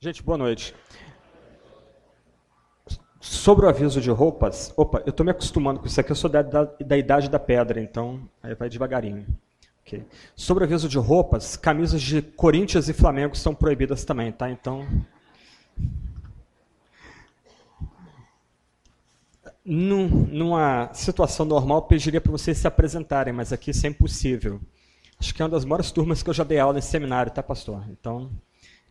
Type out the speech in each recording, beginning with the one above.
Gente, boa noite. Sobre o aviso de roupas, opa, eu estou me acostumando com isso aqui, eu sou da, da, da idade da pedra, então aí vai devagarinho. Okay. Sobre o aviso de roupas, camisas de Corinthians e Flamengo são proibidas também, tá? Então. Num, numa situação normal, eu pediria para vocês se apresentarem, mas aqui isso é impossível. Acho que é uma das maiores turmas que eu já dei aula nesse seminário, tá, pastor? Então,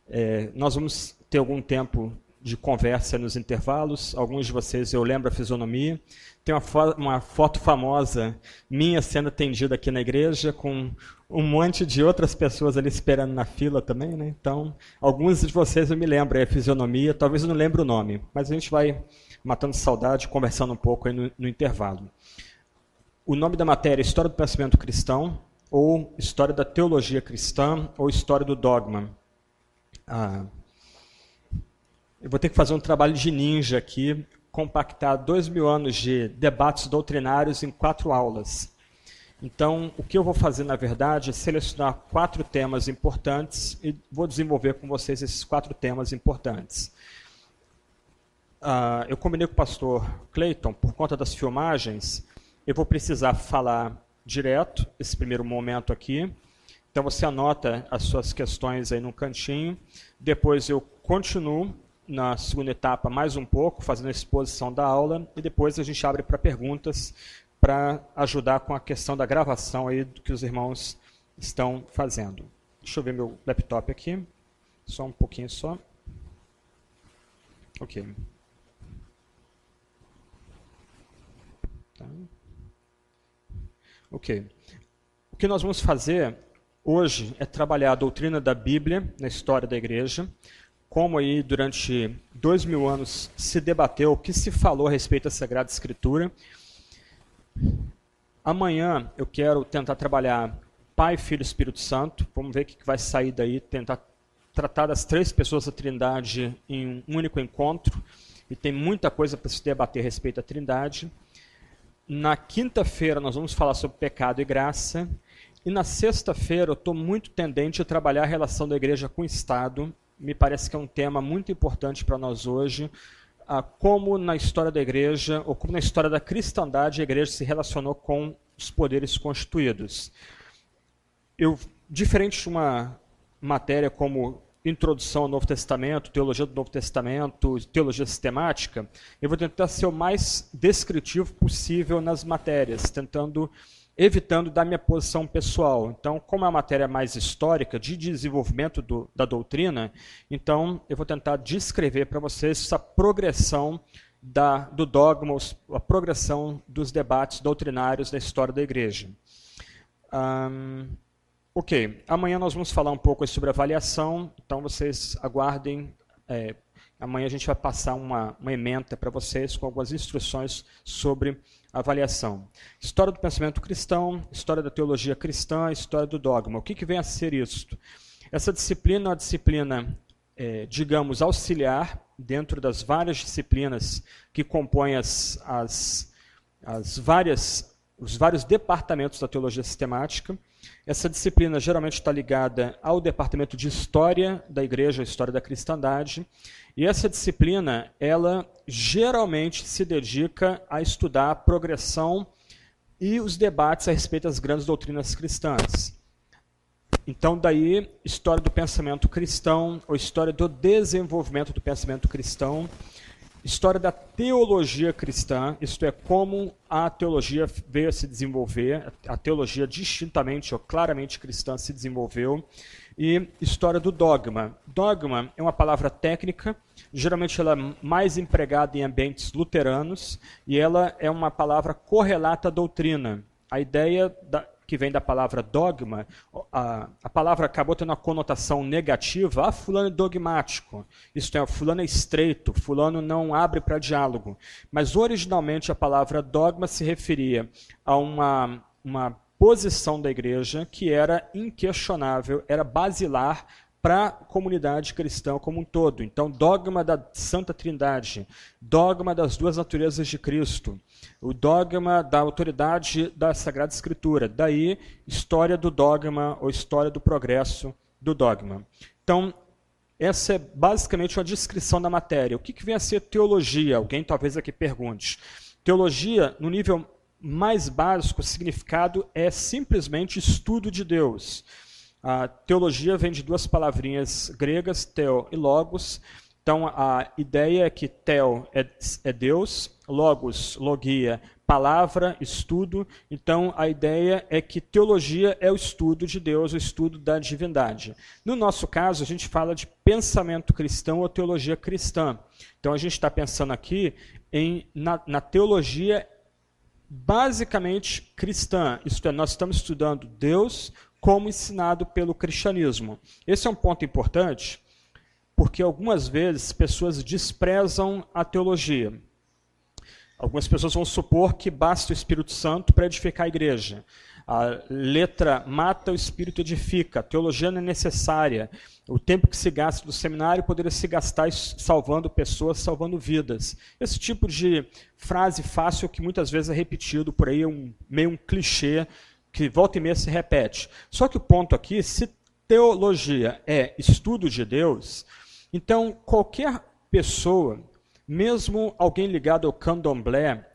é, nós vamos ter algum tempo de conversa nos intervalos. Alguns de vocês eu lembro a fisionomia. Tem uma, fo uma foto famosa minha sendo atendida aqui na igreja, com um monte de outras pessoas ali esperando na fila também. Né? Então, alguns de vocês eu me lembro a fisionomia, talvez eu não lembre o nome, mas a gente vai matando saudade, conversando um pouco no, no intervalo. O nome da matéria é História do Pensamento Cristão, ou História da Teologia Cristã, ou História do Dogma. Ah, eu vou ter que fazer um trabalho de ninja aqui, compactar dois mil anos de debates doutrinários em quatro aulas. Então, o que eu vou fazer, na verdade, é selecionar quatro temas importantes e vou desenvolver com vocês esses quatro temas importantes. Uh, eu combinei com o pastor Clayton, por conta das filmagens, eu vou precisar falar direto, esse primeiro momento aqui. Então, você anota as suas questões aí no cantinho. Depois eu continuo na segunda etapa mais um pouco, fazendo a exposição da aula, e depois a gente abre para perguntas para ajudar com a questão da gravação aí do que os irmãos estão fazendo. Deixa eu ver meu laptop aqui, só um pouquinho só. Ok. Tá. Ok. O que nós vamos fazer hoje é trabalhar a doutrina da Bíblia na história da igreja, como aí durante dois mil anos se debateu, o que se falou a respeito da Sagrada Escritura. Amanhã eu quero tentar trabalhar Pai, Filho e Espírito Santo. Vamos ver o que vai sair daí, tentar tratar das três pessoas da Trindade em um único encontro. E tem muita coisa para se debater a respeito da Trindade. Na quinta-feira nós vamos falar sobre pecado e graça. E na sexta-feira eu estou muito tendente a trabalhar a relação da igreja com o Estado me parece que é um tema muito importante para nós hoje, ah, como na história da igreja, ou como na história da cristandade, a igreja se relacionou com os poderes constituídos. Eu, diferente de uma matéria como Introdução ao Novo Testamento, Teologia do Novo Testamento, Teologia Sistemática, eu vou tentar ser o mais descritivo possível nas matérias, tentando evitando da minha posição pessoal. Então, como é uma matéria mais histórica, de desenvolvimento do, da doutrina, então eu vou tentar descrever para vocês essa progressão da, do dogma, a progressão dos debates doutrinários da história da igreja. Um, ok, amanhã nós vamos falar um pouco sobre avaliação, então vocês aguardem. É, amanhã a gente vai passar uma, uma ementa para vocês com algumas instruções sobre avaliação. História do pensamento cristão, história da teologia cristã, história do dogma. O que, que vem a ser isso? Essa disciplina é uma disciplina, é, digamos, auxiliar dentro das várias disciplinas que compõem as, as, as várias, os vários departamentos da teologia sistemática. Essa disciplina geralmente está ligada ao departamento de História da Igreja, História da Cristandade, e essa disciplina, ela geralmente se dedica a estudar a progressão e os debates a respeito das grandes doutrinas cristãs. Então, daí, história do pensamento cristão, ou história do desenvolvimento do pensamento cristão, história da teologia cristã, isto é, como a teologia veio a se desenvolver, a teologia distintamente ou claramente cristã se desenvolveu, e história do dogma. Dogma é uma palavra técnica, geralmente ela é mais empregada em ambientes luteranos, e ela é uma palavra correlata à doutrina. A ideia da, que vem da palavra dogma, a, a palavra acabou tendo uma conotação negativa, ah, fulano é dogmático, isto é, fulano é estreito, fulano não abre para diálogo. Mas originalmente a palavra dogma se referia a uma, uma posição da igreja que era inquestionável, era basilar para a comunidade cristã como um todo. Então, dogma da Santa Trindade, dogma das duas naturezas de Cristo, o dogma da autoridade da Sagrada Escritura. Daí, história do dogma ou história do progresso do dogma. Então, essa é basicamente uma descrição da matéria. O que, que vem a ser teologia? Alguém talvez aqui pergunte. Teologia, no nível mais básico, o significado é simplesmente estudo de Deus. A teologia vem de duas palavrinhas gregas, theo e logos. Então a ideia é que theo é, é Deus, logos, logia, palavra, estudo. Então, a ideia é que teologia é o estudo de Deus, o estudo da divindade. No nosso caso, a gente fala de pensamento cristão ou teologia cristã. Então, a gente está pensando aqui em, na, na teologia basicamente cristã, isto é, nós estamos estudando Deus como ensinado pelo cristianismo. Esse é um ponto importante, porque algumas vezes pessoas desprezam a teologia. Algumas pessoas vão supor que basta o Espírito Santo para edificar a igreja. A letra mata, o Espírito edifica. A teologia não é necessária. O tempo que se gasta no seminário poderia se gastar salvando pessoas, salvando vidas. Esse tipo de frase fácil que muitas vezes é repetido por aí, é um, meio um clichê que volta e meia se repete. Só que o ponto aqui, se teologia é estudo de Deus, então qualquer pessoa mesmo alguém ligado ao candomblé,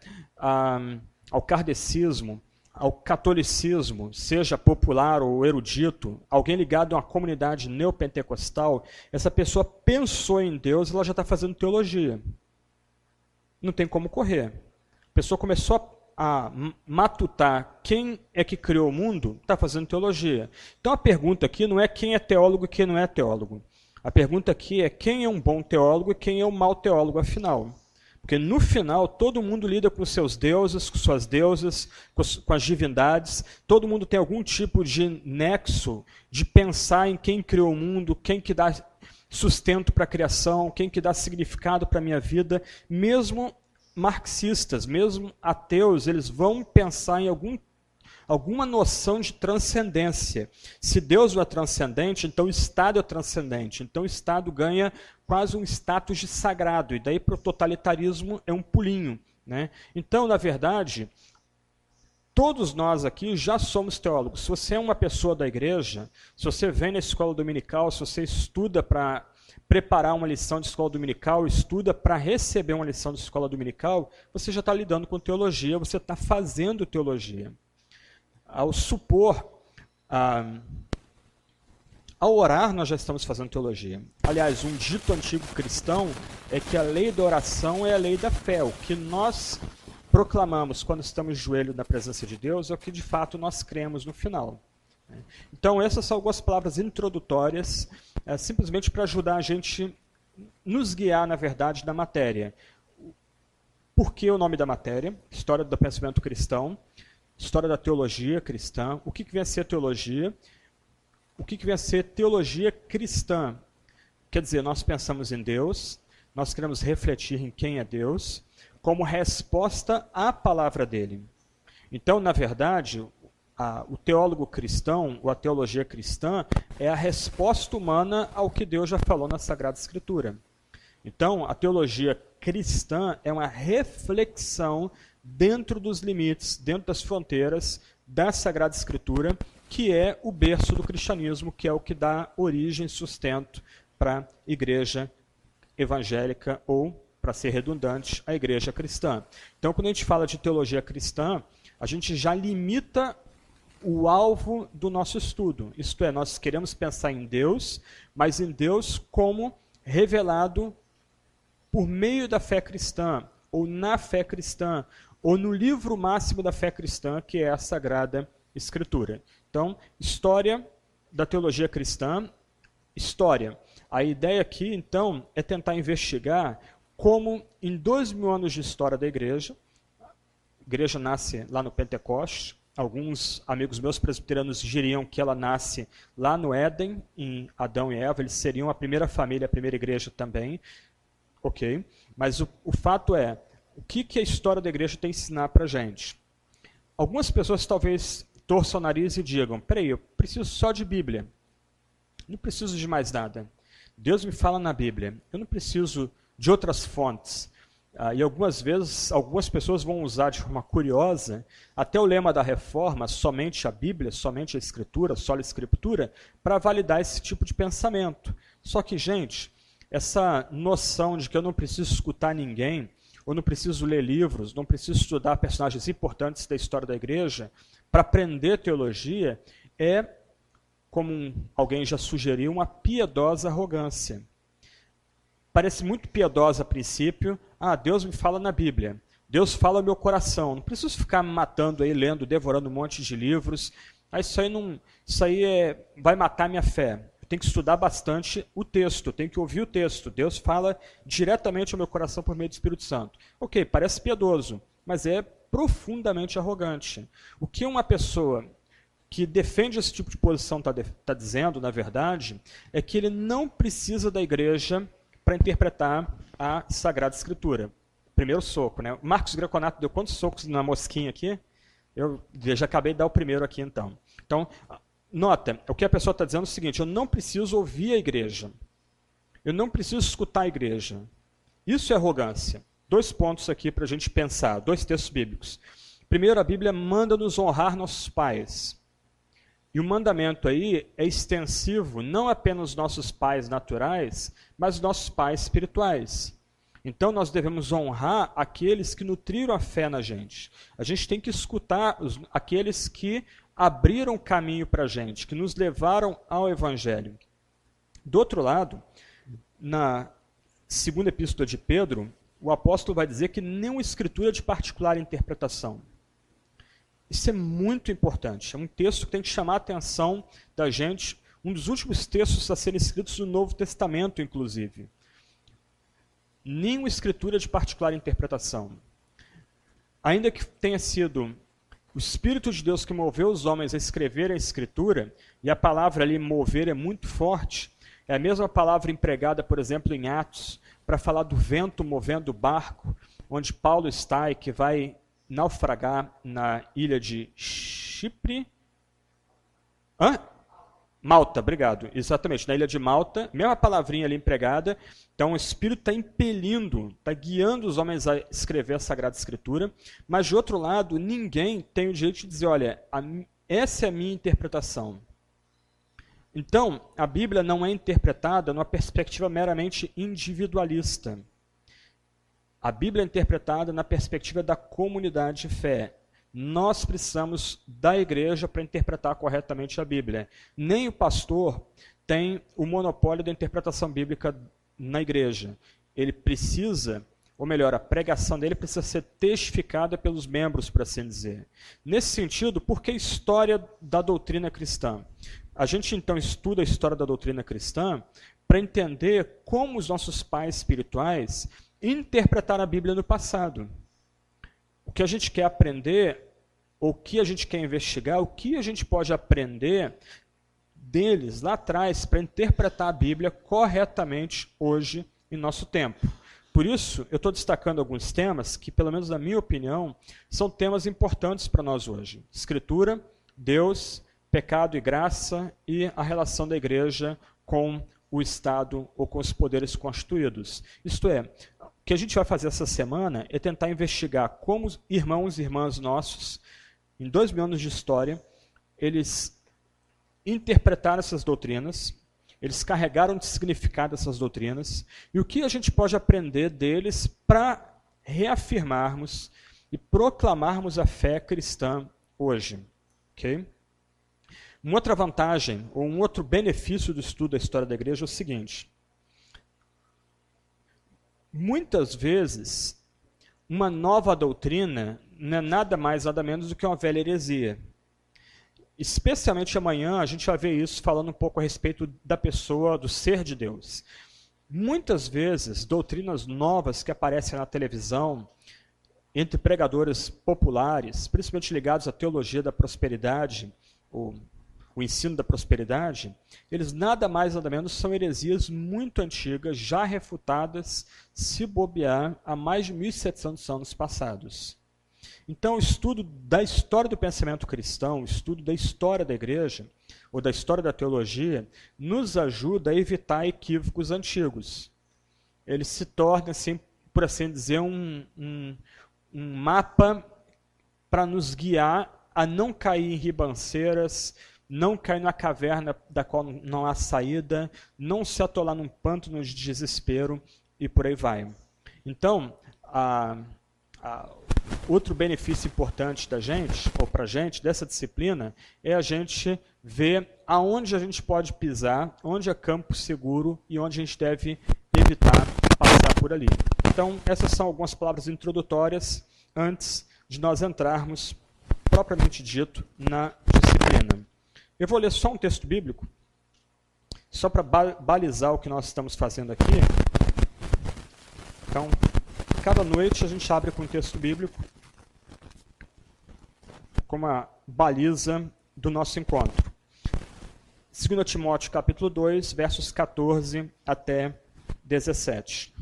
ao kardecismo, ao catolicismo, seja popular ou erudito, alguém ligado a uma comunidade neopentecostal, essa pessoa pensou em Deus e ela já está fazendo teologia. Não tem como correr. A pessoa começou a matutar quem é que criou o mundo, está fazendo teologia. Então a pergunta aqui não é quem é teólogo e quem não é teólogo. A pergunta aqui é quem é um bom teólogo e quem é um mau teólogo, afinal. Porque no final todo mundo lida com seus deuses, com suas deusas, com as divindades, todo mundo tem algum tipo de nexo de pensar em quem criou o mundo, quem que dá sustento para a criação, quem que dá significado para a minha vida, mesmo marxistas, mesmo ateus, eles vão pensar em algum alguma noção de transcendência. Se Deus é transcendente, então o Estado é transcendente. Então o Estado ganha quase um status de sagrado, e daí para o totalitarismo é um pulinho. Né? Então, na verdade, todos nós aqui já somos teólogos. Se você é uma pessoa da igreja, se você vem na escola dominical, se você estuda para preparar uma lição de escola dominical, estuda para receber uma lição de escola dominical, você já está lidando com teologia, você está fazendo teologia ao supor, ah, ao orar, nós já estamos fazendo teologia. Aliás, um dito antigo cristão é que a lei da oração é a lei da fé. O que nós proclamamos quando estamos joelho na presença de Deus é o que de fato nós cremos no final. Então, essas são algumas palavras introdutórias, é, simplesmente para ajudar a gente nos guiar, na verdade, da matéria. Por que o nome da matéria? História do pensamento cristão história da teologia cristã, o que, que vem a ser teologia, o que, que vem a ser teologia cristã. Quer dizer, nós pensamos em Deus, nós queremos refletir em quem é Deus, como resposta à palavra dele. Então, na verdade, a, o teólogo cristão, ou a teologia cristã, é a resposta humana ao que Deus já falou na Sagrada Escritura. Então, a teologia cristã é uma reflexão dentro dos limites, dentro das fronteiras da Sagrada Escritura, que é o berço do cristianismo, que é o que dá origem e sustento para a igreja evangélica ou, para ser redundante, a igreja cristã. Então, quando a gente fala de teologia cristã, a gente já limita o alvo do nosso estudo. Isto é, nós queremos pensar em Deus, mas em Deus como revelado por meio da fé cristã, ou na fé cristã, ou no livro máximo da fé cristã, que é a Sagrada Escritura. Então, história da teologia cristã, história. A ideia aqui, então, é tentar investigar como, em dois mil anos de história da igreja, a igreja nasce lá no Pentecoste, alguns amigos meus presbiterianos diriam que ela nasce lá no Éden, em Adão e Eva, eles seriam a primeira família, a primeira igreja também, ok? Mas o, o fato é, o que, que a história da igreja tem a ensinar para a gente? Algumas pessoas talvez torçam o nariz e digam: peraí, eu preciso só de Bíblia. Não preciso de mais nada. Deus me fala na Bíblia. Eu não preciso de outras fontes. Ah, e algumas vezes, algumas pessoas vão usar de forma curiosa até o lema da reforma, somente a Bíblia, somente a Escritura, só a Escritura, para validar esse tipo de pensamento. Só que, gente, essa noção de que eu não preciso escutar ninguém, ou não preciso ler livros, não preciso estudar personagens importantes da história da igreja para aprender teologia, é, como alguém já sugeriu, uma piedosa arrogância. Parece muito piedosa a princípio. Ah, Deus me fala na Bíblia. Deus fala ao meu coração. Não preciso ficar me matando aí, lendo, devorando um monte de livros. Ah, isso aí, não, isso aí é, vai matar minha fé. Eu tenho que estudar bastante o texto, tenho que ouvir o texto. Deus fala diretamente ao meu coração por meio do Espírito Santo. Ok, parece piedoso, mas é profundamente arrogante. O que uma pessoa que defende esse tipo de posição está tá dizendo, na verdade, é que ele não precisa da igreja para interpretar a Sagrada Escritura. Primeiro soco, né? Marcos Greconato deu quantos socos na mosquinha aqui? Eu já acabei de dar o primeiro aqui, então. Então, nota, o que a pessoa está dizendo é o seguinte: eu não preciso ouvir a igreja. Eu não preciso escutar a igreja. Isso é arrogância. Dois pontos aqui para a gente pensar, dois textos bíblicos. Primeiro, a Bíblia manda nos honrar nossos pais. E o mandamento aí é extensivo não apenas aos nossos pais naturais, mas aos nossos pais espirituais. Então nós devemos honrar aqueles que nutriram a fé na gente. A gente tem que escutar os, aqueles que abriram caminho para a gente, que nos levaram ao Evangelho. Do outro lado, na segunda epístola de Pedro, o apóstolo vai dizer que nenhuma escritura é de particular interpretação. Isso é muito importante. É um texto que tem que chamar a atenção da gente, um dos últimos textos a serem escritos no Novo Testamento, inclusive. Nenhuma escritura de particular interpretação. Ainda que tenha sido o Espírito de Deus que moveu os homens a escrever a Escritura, e a palavra ali mover é muito forte, é a mesma palavra empregada, por exemplo, em Atos, para falar do vento movendo o barco, onde Paulo está e que vai naufragar na ilha de Chipre. Hã? Malta, obrigado. Exatamente, na ilha de Malta, mesma palavrinha ali empregada. Então o Espírito está impelindo, está guiando os homens a escrever a Sagrada Escritura. Mas de outro lado, ninguém tem o direito de dizer: olha, a, essa é a minha interpretação. Então, a Bíblia não é interpretada numa perspectiva meramente individualista. A Bíblia é interpretada na perspectiva da comunidade de fé. Nós precisamos da igreja para interpretar corretamente a Bíblia. Nem o pastor tem o monopólio da interpretação bíblica na igreja. Ele precisa, ou melhor, a pregação dele precisa ser testificada pelos membros, por assim dizer. Nesse sentido, por que história da doutrina cristã? A gente então estuda a história da doutrina cristã para entender como os nossos pais espirituais interpretar a Bíblia no passado. O que a gente quer aprender, o que a gente quer investigar, o que a gente pode aprender deles lá atrás para interpretar a Bíblia corretamente hoje em nosso tempo. Por isso, eu estou destacando alguns temas que, pelo menos na minha opinião, são temas importantes para nós hoje: Escritura, Deus, pecado e graça e a relação da igreja com o Estado ou com os poderes constituídos. Isto é, o que a gente vai fazer essa semana é tentar investigar como irmãos e irmãs nossos, em dois mil anos de história, eles interpretaram essas doutrinas, eles carregaram de significado essas doutrinas, e o que a gente pode aprender deles para reafirmarmos e proclamarmos a fé cristã hoje. Okay? Uma outra vantagem, ou um outro benefício do estudo da história da igreja é o seguinte: Muitas vezes, uma nova doutrina não é nada mais, nada menos do que uma velha heresia. Especialmente amanhã, a gente vai ver isso falando um pouco a respeito da pessoa, do ser de Deus. Muitas vezes, doutrinas novas que aparecem na televisão, entre pregadores populares, principalmente ligados à teologia da prosperidade, ou o ensino da prosperidade, eles nada mais nada menos são heresias muito antigas, já refutadas, se bobear, há mais de 1.700 anos passados. Então, o estudo da história do pensamento cristão, o estudo da história da igreja, ou da história da teologia, nos ajuda a evitar equívocos antigos. Ele se torna, assim, por assim dizer, um, um, um mapa para nos guiar a não cair em ribanceiras, não cair na caverna da qual não há saída, não se atolar num pântano de desespero e por aí vai. Então, a, a, outro benefício importante da gente, ou para a gente, dessa disciplina, é a gente ver aonde a gente pode pisar, onde é campo seguro e onde a gente deve evitar passar por ali. Então, essas são algumas palavras introdutórias antes de nós entrarmos, propriamente dito, na disciplina. Eu vou ler só um texto bíblico, só para balizar o que nós estamos fazendo aqui. Então, cada noite a gente abre com um texto bíblico como a baliza do nosso encontro. 2 Timóteo capítulo 2, versos 14 até 17.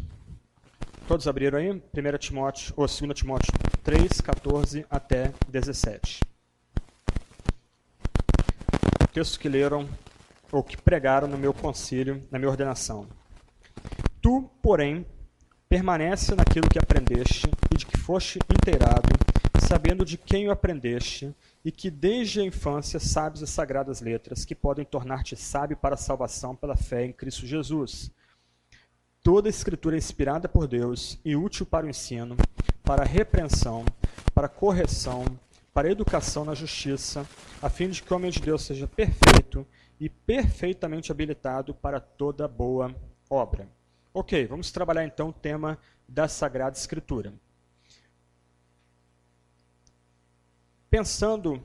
Todos abriram aí? 1 Timóteo, ou 2 Timóteo 3, 14 até 17. Textos que leram ou que pregaram no meu concílio, na minha ordenação. Tu, porém, permanece naquilo que aprendeste e de que foste inteirado, sabendo de quem o aprendeste, e que desde a infância sabes as sagradas letras, que podem tornar-te sábio para a salvação pela fé em Cristo Jesus. Toda a escritura é inspirada por Deus e útil para o ensino, para a repreensão, para a correção, para a educação na justiça, a fim de que o homem de Deus seja perfeito e perfeitamente habilitado para toda boa obra. Ok, vamos trabalhar então o tema da Sagrada Escritura. Pensando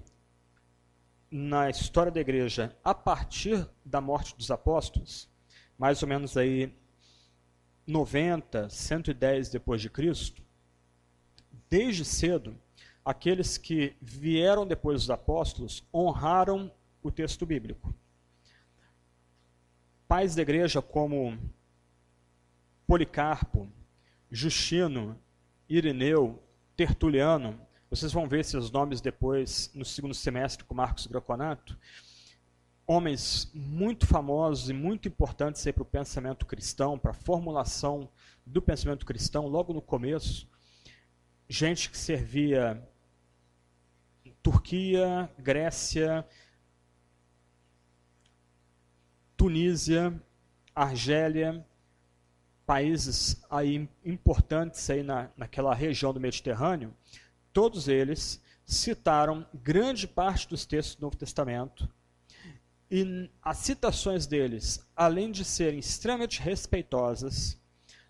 na história da igreja a partir da morte dos apóstolos, mais ou menos aí 90, 110 depois de Cristo, desde cedo, aqueles que vieram depois dos apóstolos honraram o texto bíblico. Pais da igreja como Policarpo, Justino, Irineu, Tertuliano, vocês vão ver esses nomes depois no segundo semestre com Marcos Graconato, homens muito famosos e muito importantes para o pensamento cristão, para a formulação do pensamento cristão, logo no começo. Gente que servia Turquia, Grécia, Tunísia, Argélia, países aí importantes aí na, naquela região do Mediterrâneo, todos eles citaram grande parte dos textos do Novo Testamento. E as citações deles, além de serem extremamente respeitosas,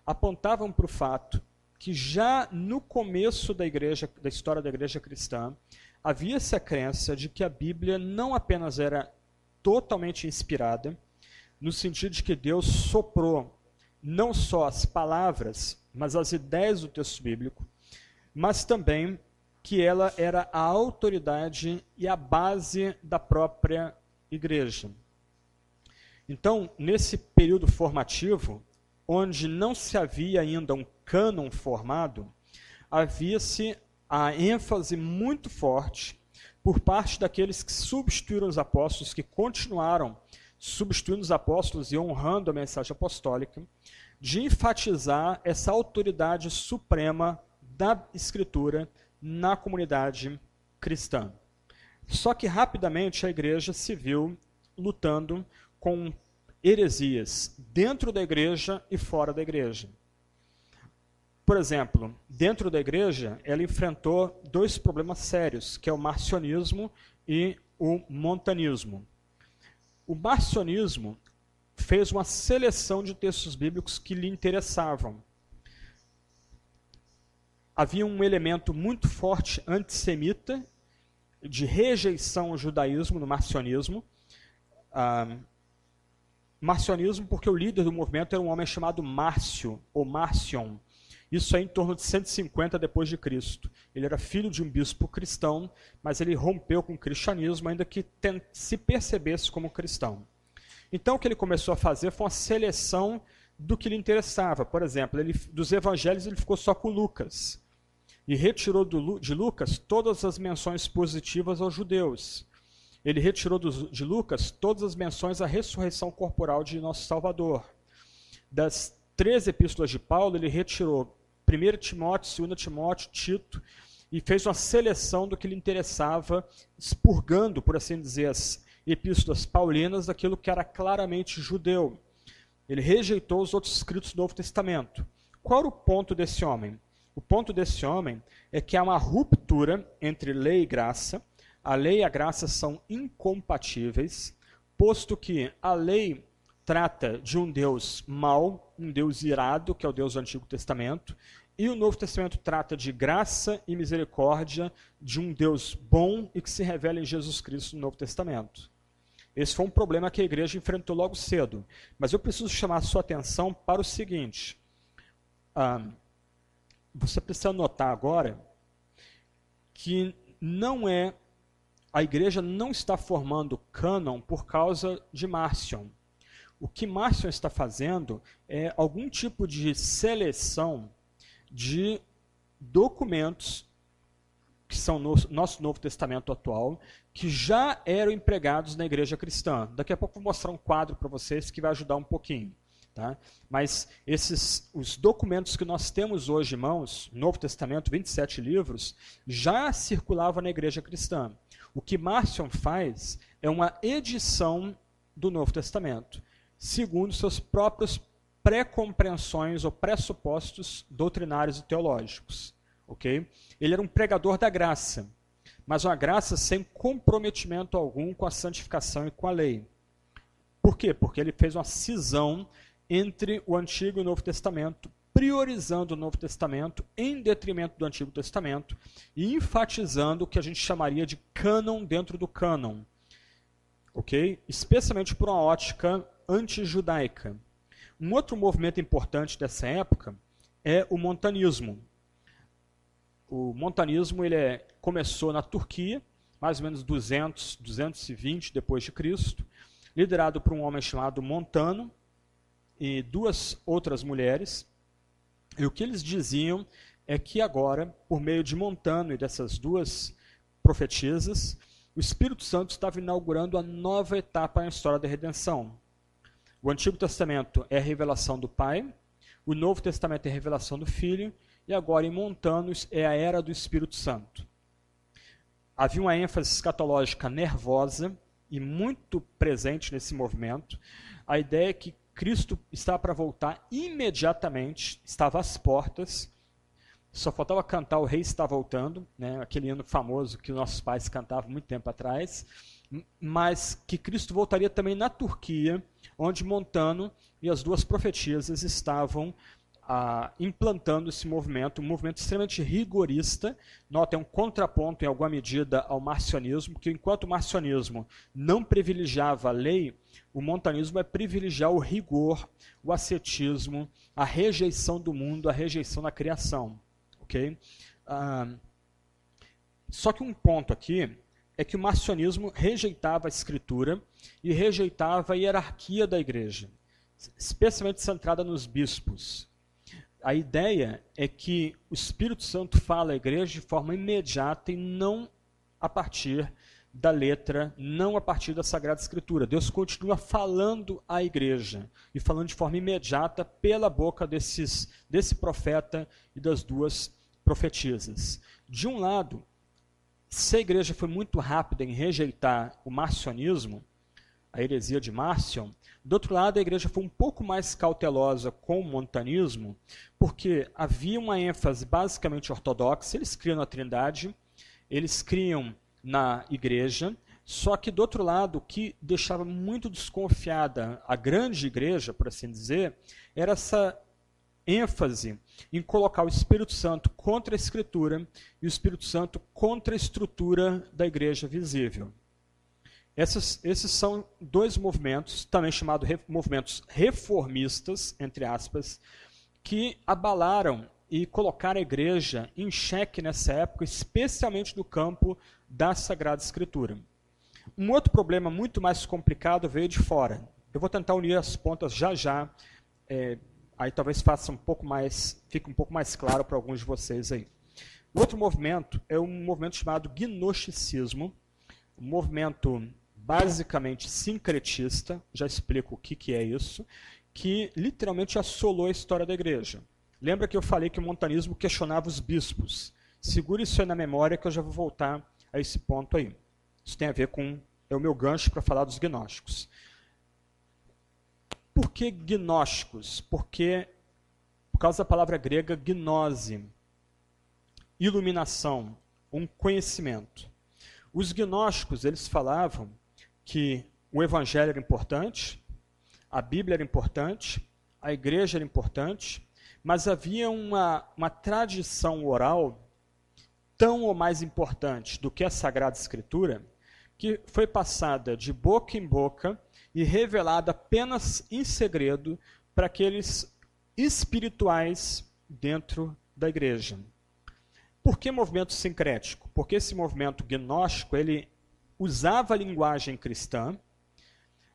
apontavam para o fato que já no começo da igreja, da história da igreja cristã, havia-se a crença de que a Bíblia não apenas era totalmente inspirada, no sentido de que Deus soprou não só as palavras, mas as ideias do texto bíblico, mas também que ela era a autoridade e a base da própria igreja. Então, nesse período formativo, onde não se havia ainda um cânon formado, havia-se a ênfase muito forte por parte daqueles que substituíram os apóstolos, que continuaram substituindo os apóstolos e honrando a mensagem apostólica, de enfatizar essa autoridade suprema da Escritura na comunidade cristã. Só que rapidamente a igreja se viu lutando com heresias dentro da igreja e fora da igreja. Por exemplo, dentro da igreja, ela enfrentou dois problemas sérios, que é o marcionismo e o montanismo. O marcionismo fez uma seleção de textos bíblicos que lhe interessavam. Havia um elemento muito forte antissemita de rejeição ao judaísmo no marcionismo. Ah, marcionismo porque o líder do movimento era um homem chamado Márcio, ou Marcion. Isso é em torno de 150 depois de Cristo. Ele era filho de um bispo cristão, mas ele rompeu com o cristianismo, ainda que se percebesse como cristão. Então o que ele começou a fazer foi uma seleção do que lhe interessava. Por exemplo, ele, dos evangelhos ele ficou só com Lucas e retirou do, de Lucas todas as menções positivas aos judeus. Ele retirou do, de Lucas todas as menções à ressurreição corporal de nosso Salvador. Das três epístolas de Paulo, ele retirou 1 Timóteo, 2 Timóteo, Tito, e fez uma seleção do que lhe interessava, expurgando, por assim dizer, as epístolas paulinas daquilo que era claramente judeu. Ele rejeitou os outros escritos do Novo Testamento. Qual era o ponto desse homem? O ponto desse homem é que há uma ruptura entre lei e graça. A lei e a graça são incompatíveis, posto que a lei trata de um Deus mau, um Deus irado, que é o Deus do Antigo Testamento, e o Novo Testamento trata de graça e misericórdia de um Deus bom e que se revela em Jesus Cristo no Novo Testamento. Esse foi um problema que a igreja enfrentou logo cedo. Mas eu preciso chamar a sua atenção para o seguinte. Ah, você precisa notar agora que não é a igreja não está formando cânon por causa de Marcion. O que Marcion está fazendo é algum tipo de seleção de documentos que são no nosso Novo Testamento atual, que já eram empregados na igreja cristã. Daqui a pouco vou mostrar um quadro para vocês que vai ajudar um pouquinho. Tá? Mas esses, os documentos que nós temos hoje em mãos, Novo Testamento, 27 livros, já circulavam na igreja cristã. O que Marcion faz é uma edição do Novo Testamento, segundo seus próprios pré-compreensões ou pressupostos doutrinários e teológicos. ok? Ele era um pregador da graça, mas uma graça sem comprometimento algum com a santificação e com a lei. Por quê? Porque ele fez uma cisão entre o Antigo e o Novo Testamento, priorizando o Novo Testamento em detrimento do Antigo Testamento e enfatizando o que a gente chamaria de cânon dentro do cânon. Ok? Especialmente por uma ótica antijudaica. Um outro movimento importante dessa época é o montanismo. O montanismo ele é, começou na Turquia, mais ou menos 200, 220 depois de Cristo, liderado por um homem chamado Montano e duas outras mulheres. E o que eles diziam é que agora, por meio de Montano e dessas duas profetisas, o Espírito Santo estava inaugurando a nova etapa na história da redenção. O Antigo Testamento é a revelação do Pai, o Novo Testamento é a revelação do Filho, e agora em Montanos é a era do Espírito Santo. Havia uma ênfase escatológica nervosa e muito presente nesse movimento. A ideia é que Cristo está para voltar imediatamente, estava às portas, só faltava cantar O Rei Está Voltando, né, aquele hino famoso que nossos pais cantavam muito tempo atrás, mas que Cristo voltaria também na Turquia, onde Montano e as duas profetisas estavam ah, implantando esse movimento, um movimento extremamente rigorista. Nota, é um contraponto, em alguma medida, ao marcionismo, que enquanto o marcionismo não privilegiava a lei, o montanismo vai privilegiar o rigor, o ascetismo, a rejeição do mundo, a rejeição da criação. ok? Ah, só que um ponto aqui é que o marcionismo rejeitava a escritura e rejeitava a hierarquia da igreja, especialmente centrada nos bispos. A ideia é que o Espírito Santo fala à igreja de forma imediata e não a partir da letra, não a partir da Sagrada Escritura. Deus continua falando à igreja e falando de forma imediata pela boca desses, desse profeta e das duas profetisas. De um lado, se a igreja foi muito rápida em rejeitar o marcionismo, a heresia de Marcion, do outro lado, a igreja foi um pouco mais cautelosa com o montanismo, porque havia uma ênfase basicamente ortodoxa, eles criam na Trindade, eles criam na igreja, só que do outro lado, o que deixava muito desconfiada a grande igreja, por assim dizer, era essa ênfase em colocar o Espírito Santo contra a Escritura e o Espírito Santo contra a estrutura da igreja visível. Esses, esses são dois movimentos, também chamados re, movimentos reformistas, entre aspas, que abalaram e colocaram a igreja em xeque nessa época, especialmente no campo da Sagrada Escritura. Um outro problema muito mais complicado veio de fora. Eu vou tentar unir as pontas já já, é, aí talvez faça um pouco mais, fique um pouco mais claro para alguns de vocês aí. Outro movimento é um movimento chamado gnosticismo, um movimento basicamente sincretista, já explico o que, que é isso, que literalmente assolou a história da igreja. Lembra que eu falei que o montanismo questionava os bispos. Segure isso aí na memória que eu já vou voltar a esse ponto aí. Isso tem a ver com é o meu gancho para falar dos gnósticos. Por que gnósticos? Porque, por causa da palavra grega gnose, iluminação, um conhecimento. Os gnósticos, eles falavam que o evangelho era importante, a Bíblia era importante, a igreja era importante, mas havia uma, uma tradição oral tão ou mais importante do que a Sagrada Escritura, que foi passada de boca em boca e revelada apenas em segredo para aqueles espirituais dentro da igreja. Por que movimento sincrético? Porque esse movimento gnóstico, ele usava a linguagem cristã,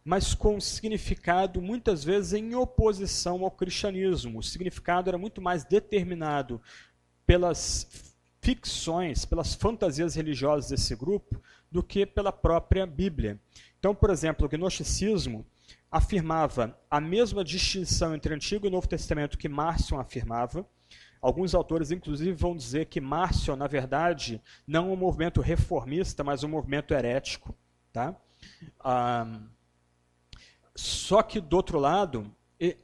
mas com significado muitas vezes em oposição ao cristianismo. O significado era muito mais determinado pelas ficções, pelas fantasias religiosas desse grupo, do que pela própria Bíblia. Então, por exemplo, o gnosticismo afirmava a mesma distinção entre Antigo e Novo Testamento que Márcio afirmava. Alguns autores, inclusive, vão dizer que Márcio, na verdade, não é um movimento reformista, mas um movimento herético. Tá? Ah, só que, do outro lado,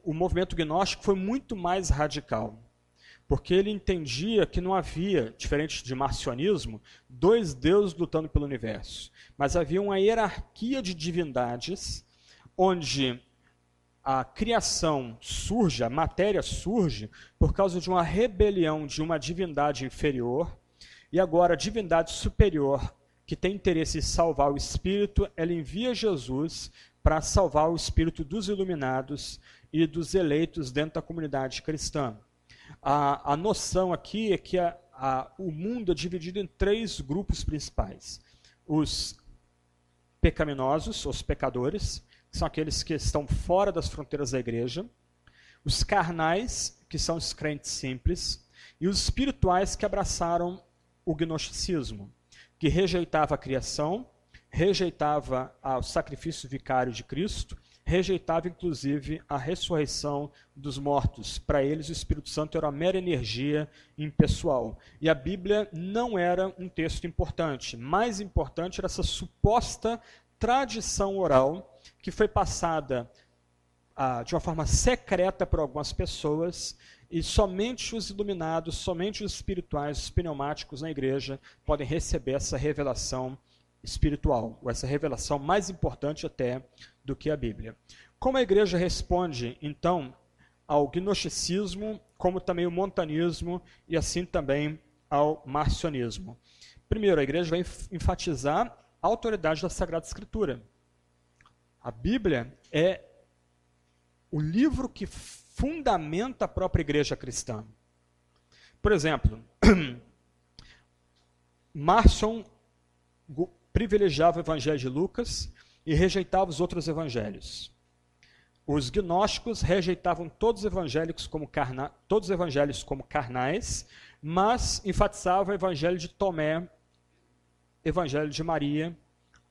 o movimento gnóstico foi muito mais radical porque ele entendia que não havia, diferente de marcionismo, dois deuses lutando pelo universo, mas havia uma hierarquia de divindades onde a criação surge, a matéria surge por causa de uma rebelião de uma divindade inferior, e agora a divindade superior, que tem interesse em salvar o espírito, ela envia Jesus para salvar o espírito dos iluminados e dos eleitos dentro da comunidade cristã. A, a noção aqui é que a, a, o mundo é dividido em três grupos principais. Os pecaminosos, os pecadores, que são aqueles que estão fora das fronteiras da igreja. Os carnais, que são os crentes simples. E os espirituais, que abraçaram o gnosticismo, que rejeitava a criação, rejeitava o sacrifício vicário de Cristo rejeitava inclusive a ressurreição dos mortos. Para eles, o Espírito Santo era uma mera energia impessoal. E a Bíblia não era um texto importante. Mais importante era essa suposta tradição oral que foi passada ah, de uma forma secreta por algumas pessoas e somente os iluminados, somente os espirituais, os pneumáticos na igreja podem receber essa revelação espiritual, ou essa revelação mais importante até do que a Bíblia. Como a igreja responde, então, ao gnosticismo, como também o montanismo e assim também ao marcionismo? Primeiro, a igreja vai enfatizar a autoridade da Sagrada Escritura. A Bíblia é o livro que fundamenta a própria igreja cristã. Por exemplo, Marson privilegiava o evangelho de Lucas e rejeitava os outros evangelhos. Os gnósticos rejeitavam todos os evangelhos como, carna, todos os evangelhos como carnais, mas enfatizavam o evangelho de Tomé, evangelho de Maria,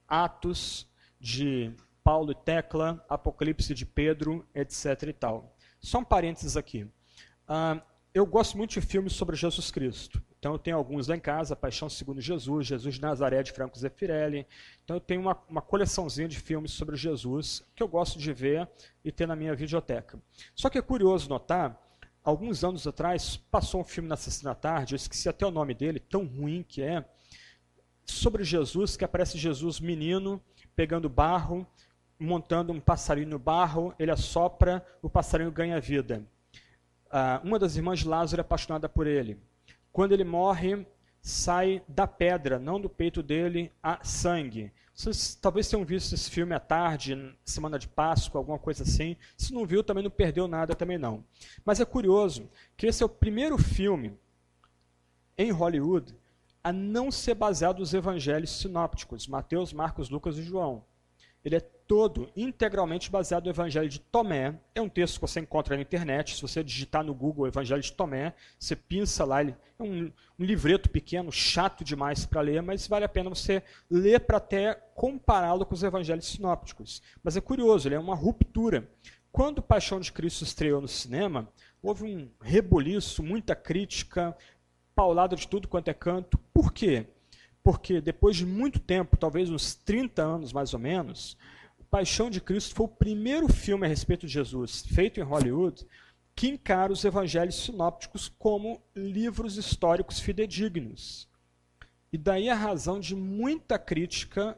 Atos de Paulo e Tecla, Apocalipse de Pedro, etc. e tal. Só um parênteses aqui. Uh, eu gosto muito de filmes sobre Jesus Cristo. Então eu tenho alguns lá em casa, Paixão Segundo Jesus, Jesus de Nazaré de Franco Zeffirelli. Então eu tenho uma, uma coleçãozinha de filmes sobre Jesus que eu gosto de ver e ter na minha videoteca. Só que é curioso notar, alguns anos atrás passou um filme na sexta tarde, eu esqueci até o nome dele, tão ruim que é, sobre Jesus, que aparece Jesus menino pegando barro, montando um passarinho no barro, ele assopra, o passarinho ganha vida. Uh, uma das irmãs de Lázaro é apaixonada por ele. Quando ele morre, sai da pedra, não do peito dele, a sangue. Vocês talvez tenham visto esse filme à tarde, semana de Páscoa, alguma coisa assim. Se não viu, também não perdeu nada, também não. Mas é curioso que esse é o primeiro filme em Hollywood a não ser baseado nos evangelhos sinópticos, Mateus, Marcos, Lucas e João. Ele é todo integralmente baseado no Evangelho de Tomé. É um texto que você encontra na internet. Se você digitar no Google Evangelho de Tomé, você pinça lá. Ele é um, um livreto pequeno, chato demais para ler, mas vale a pena você ler para até compará-lo com os Evangelhos sinópticos. Mas é curioso, ele é uma ruptura. Quando Paixão de Cristo estreou no cinema, houve um rebuliço, muita crítica, paulada de tudo quanto é canto. Por quê? porque depois de muito tempo, talvez uns 30 anos mais ou menos, Paixão de Cristo foi o primeiro filme a respeito de Jesus feito em Hollywood que encara os evangelhos sinópticos como livros históricos fidedignos. E daí a razão de muita crítica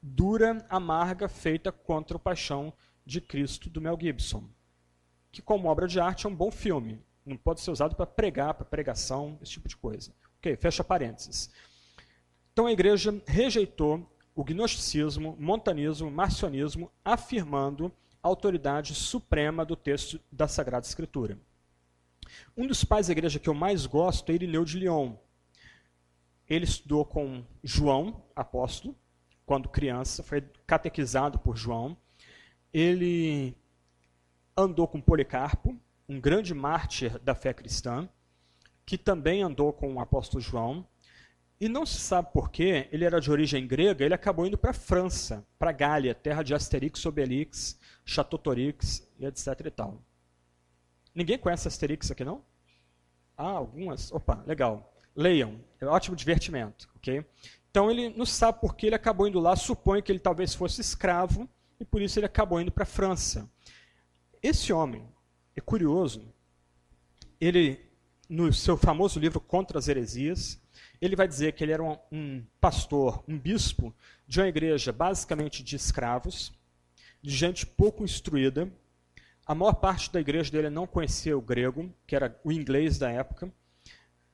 dura, amarga, feita contra o Paixão de Cristo do Mel Gibson, que como obra de arte é um bom filme, não pode ser usado para pregar, para pregação, esse tipo de coisa. Ok, fecha parênteses. Então a igreja rejeitou o gnosticismo, montanismo, marcionismo, afirmando a autoridade suprema do texto da Sagrada Escritura. Um dos pais da igreja que eu mais gosto é Irineu de Lyon. Ele estudou com João, apóstolo, quando criança, foi catequizado por João. Ele andou com Policarpo, um grande mártir da fé cristã, que também andou com o apóstolo João. E não se sabe porquê, ele era de origem grega, ele acabou indo para a França, para Gália, terra de Asterix, Obelix, Chateautorix e etc e tal. Ninguém conhece Asterix aqui, não? Ah, algumas? Opa, legal. Leiam, é um ótimo divertimento, ok? Então ele não sabe por que ele acabou indo lá, supõe que ele talvez fosse escravo, e por isso ele acabou indo para a França. Esse homem, é curioso, ele, no seu famoso livro Contra as Heresias, ele vai dizer que ele era um, um pastor, um bispo de uma igreja basicamente de escravos, de gente pouco instruída. A maior parte da igreja dele não conhecia o grego, que era o inglês da época,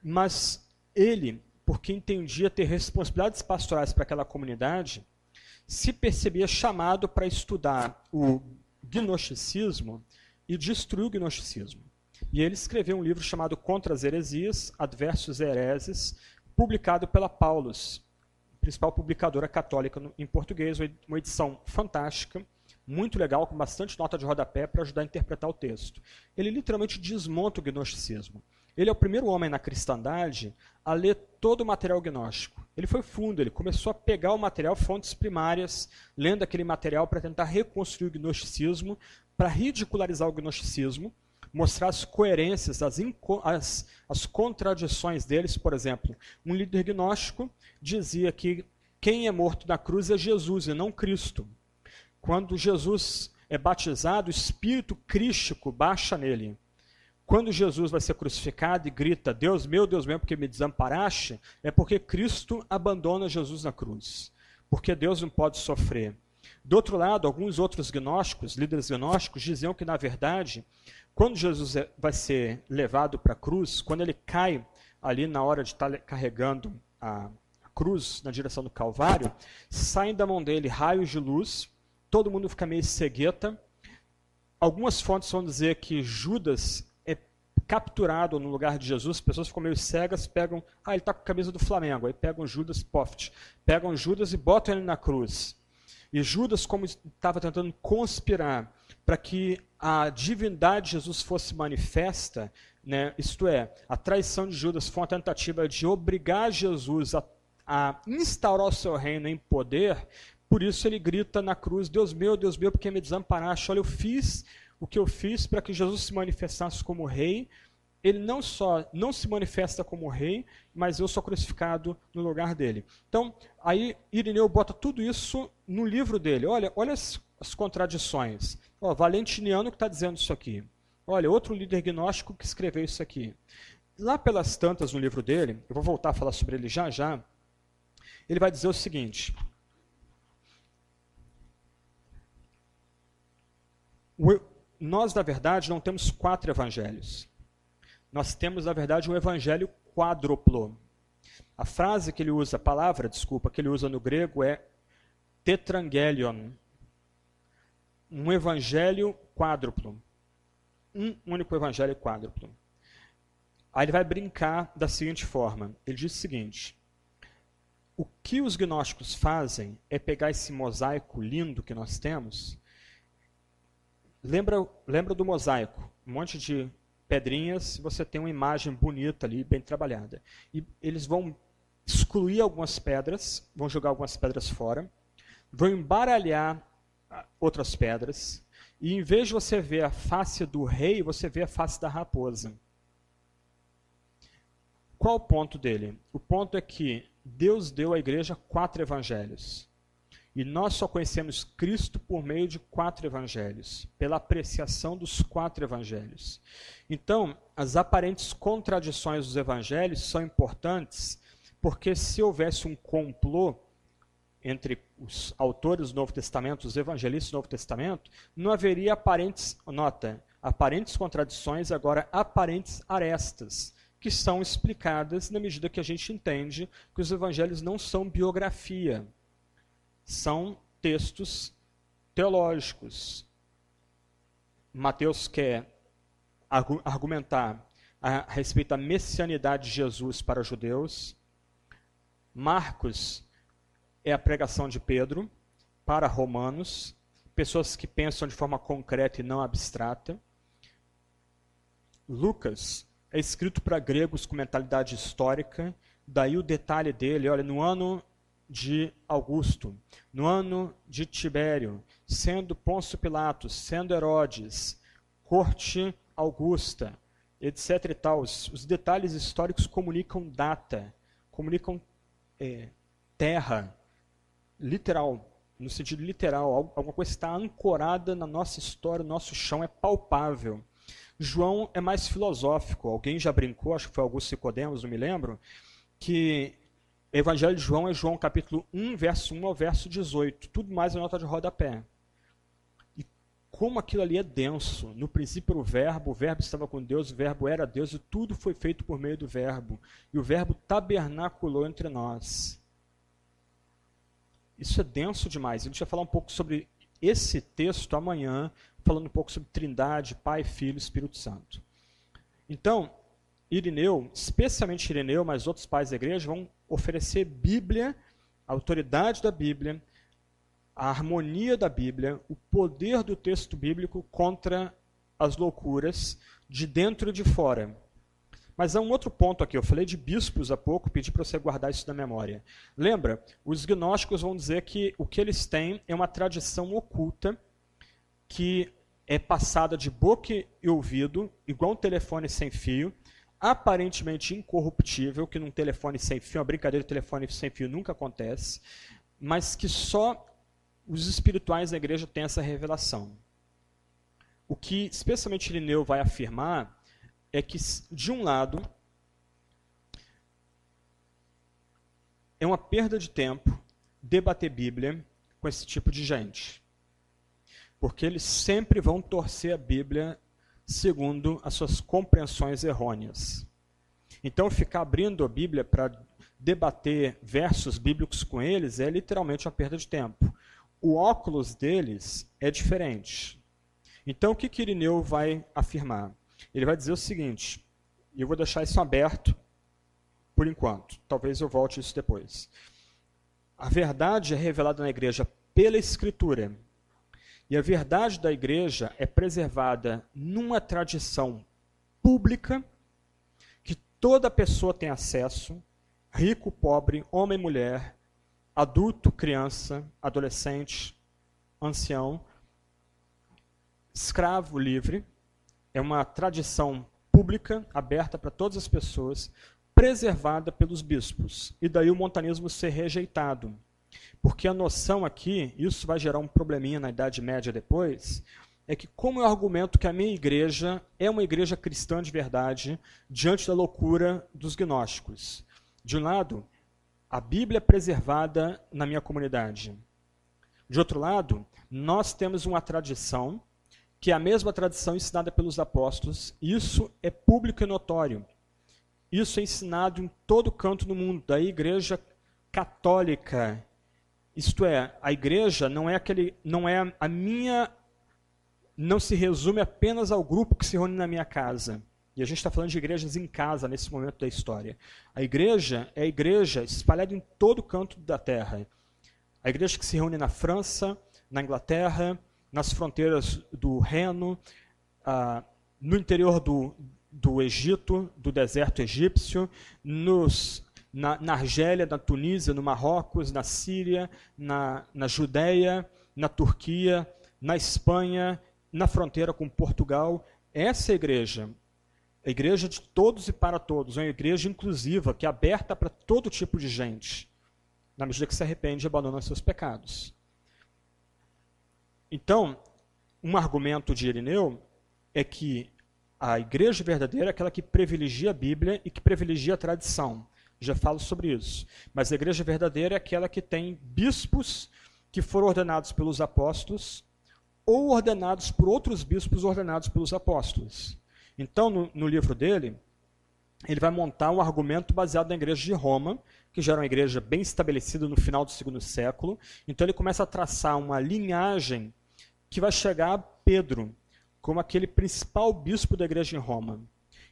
mas ele, porque entendia ter responsabilidades pastorais para aquela comunidade, se percebia chamado para estudar o gnosticismo e destruir o gnosticismo. E ele escreveu um livro chamado Contra as Heresias, Adversos Hereses, publicado pela Paulus, principal publicadora católica em português, uma edição fantástica, muito legal, com bastante nota de rodapé para ajudar a interpretar o texto. Ele literalmente desmonta o gnosticismo. Ele é o primeiro homem na cristandade a ler todo o material gnóstico. Ele foi fundo, ele começou a pegar o material, fontes primárias, lendo aquele material para tentar reconstruir o gnosticismo, para ridicularizar o gnosticismo, mostrar as coerências, as, as, as contradições deles. Por exemplo, um líder gnóstico dizia que quem é morto na cruz é Jesus e não Cristo. Quando Jesus é batizado, o espírito crístico baixa nele. Quando Jesus vai ser crucificado e grita, Deus meu, Deus meu, porque me desamparaste, é porque Cristo abandona Jesus na cruz. Porque Deus não pode sofrer. Do outro lado, alguns outros gnósticos, líderes gnósticos, diziam que, na verdade, quando Jesus é, vai ser levado para a cruz, quando ele cai ali na hora de estar carregando a cruz na direção do Calvário, saem da mão dele raios de luz, todo mundo fica meio cegueta. Algumas fontes vão dizer que Judas é capturado no lugar de Jesus, as pessoas ficam meio cegas, pegam, ah, ele está com a camisa do Flamengo, aí pegam Judas, poft, pegam Judas e botam ele na cruz. E Judas, como estava tentando conspirar para que a divindade de Jesus fosse manifesta, né, isto é, a traição de Judas foi uma tentativa de obrigar Jesus a, a instaurar o seu reino em poder, por isso ele grita na cruz: Deus meu, Deus meu, porque me desamparaste? Olha, eu fiz o que eu fiz para que Jesus se manifestasse como rei, ele não só não se manifesta como rei, mas eu sou crucificado no lugar dele. Então, aí Irineu bota tudo isso no livro dele. Olha, olha as, as contradições. Ó, Valentiniano que está dizendo isso aqui. Olha, outro líder gnóstico que escreveu isso aqui. Lá pelas tantas no livro dele, eu vou voltar a falar sobre ele já já, ele vai dizer o seguinte. Nós, na verdade, não temos quatro evangelhos nós temos, na verdade, um evangelho quádruplo. A frase que ele usa, a palavra, desculpa, que ele usa no grego é tetrangelion. Um evangelho quádruplo. Um único evangelho quádruplo. Aí ele vai brincar da seguinte forma: ele diz o seguinte. O que os gnósticos fazem é pegar esse mosaico lindo que nós temos. Lembra, lembra do mosaico? Um monte de pedrinhas, você tem uma imagem bonita ali, bem trabalhada. E eles vão excluir algumas pedras, vão jogar algumas pedras fora, vão embaralhar ah, outras pedras, e em vez de você ver a face do rei, você vê a face da raposa. Qual o ponto dele? O ponto é que Deus deu à igreja quatro evangelhos. E nós só conhecemos Cristo por meio de quatro evangelhos, pela apreciação dos quatro evangelhos. Então, as aparentes contradições dos evangelhos são importantes, porque se houvesse um complô entre os autores do Novo Testamento, os evangelistas do Novo Testamento, não haveria aparentes, nota, aparentes contradições, agora aparentes arestas, que são explicadas na medida que a gente entende que os evangelhos não são biografia, são textos teológicos. Mateus quer argumentar a respeito da messianidade de Jesus para os judeus. Marcos é a pregação de Pedro para romanos, pessoas que pensam de forma concreta e não abstrata. Lucas é escrito para gregos com mentalidade histórica, daí o detalhe dele, olha, no ano de Augusto, no ano de Tibério, sendo Pôncio Pilatos, sendo Herodes, corte Augusta, etc. e tal. Os, detalhes históricos comunicam data, comunicam é, terra, literal, no sentido literal, alguma coisa está ancorada na nossa história, nosso chão é palpável. João é mais filosófico. Alguém já brincou, acho que foi Augusto Nicodemos, não me lembro, que Evangelho de João é João capítulo 1, verso 1 ao verso 18. Tudo mais é nota de rodapé. E como aquilo ali é denso. No princípio era o verbo, o verbo estava com Deus, o verbo era Deus, e tudo foi feito por meio do verbo. E o verbo tabernaculou entre nós. Isso é denso demais. A gente vai falar um pouco sobre esse texto amanhã, falando um pouco sobre Trindade, Pai, Filho Espírito Santo. Então, Irineu, especialmente Irineu, mas outros pais da igreja, vão oferecer Bíblia, a autoridade da Bíblia, a harmonia da Bíblia, o poder do texto bíblico contra as loucuras de dentro e de fora. Mas há um outro ponto aqui. Eu falei de bispos há pouco, pedi para você guardar isso na memória. Lembra? Os gnósticos vão dizer que o que eles têm é uma tradição oculta que é passada de boca e ouvido, igual um telefone sem fio, aparentemente incorruptível, que num telefone sem fio, uma brincadeira de telefone sem fio nunca acontece, mas que só os espirituais da igreja têm essa revelação. O que especialmente Lineu vai afirmar é que, de um lado, é uma perda de tempo debater Bíblia com esse tipo de gente. Porque eles sempre vão torcer a Bíblia segundo as suas compreensões errôneas. Então, ficar abrindo a Bíblia para debater versos bíblicos com eles é literalmente uma perda de tempo. O óculos deles é diferente. Então, o que, que Irineu vai afirmar? Ele vai dizer o seguinte, e eu vou deixar isso aberto por enquanto, talvez eu volte isso depois. A verdade é revelada na igreja pela Escritura, e a verdade da igreja é preservada numa tradição pública que toda pessoa tem acesso, rico, pobre, homem, mulher, adulto, criança, adolescente, ancião, escravo, livre. É uma tradição pública, aberta para todas as pessoas, preservada pelos bispos. E daí o montanismo ser rejeitado. Porque a noção aqui, isso vai gerar um probleminha na Idade Média depois, é que como eu argumento que a minha igreja é uma igreja cristã de verdade diante da loucura dos gnósticos? De um lado, a Bíblia é preservada na minha comunidade. De outro lado, nós temos uma tradição que é a mesma tradição ensinada pelos apóstolos, isso é público e notório. Isso é ensinado em todo canto do mundo, da igreja católica isto é, a igreja não é aquele, não é a minha, não se resume apenas ao grupo que se reúne na minha casa. E a gente está falando de igrejas em casa nesse momento da história. A igreja é a igreja espalhada em todo canto da terra. A igreja que se reúne na França, na Inglaterra, nas fronteiras do Reno, ah, no interior do, do Egito, do deserto egípcio, nos na, na Argélia, na Tunísia, no Marrocos, na Síria, na, na Judéia, na Turquia, na Espanha, na fronteira com Portugal. Essa igreja a igreja de todos e para todos, uma igreja inclusiva, que é aberta para todo tipo de gente, na medida que se arrepende e abandona seus pecados. Então, um argumento de Irineu é que a igreja verdadeira é aquela que privilegia a Bíblia e que privilegia a tradição. Já falo sobre isso. Mas a igreja verdadeira é aquela que tem bispos que foram ordenados pelos apóstolos ou ordenados por outros bispos ordenados pelos apóstolos. Então, no, no livro dele, ele vai montar um argumento baseado na igreja de Roma, que já era uma igreja bem estabelecida no final do segundo século. Então, ele começa a traçar uma linhagem que vai chegar a Pedro, como aquele principal bispo da igreja em Roma.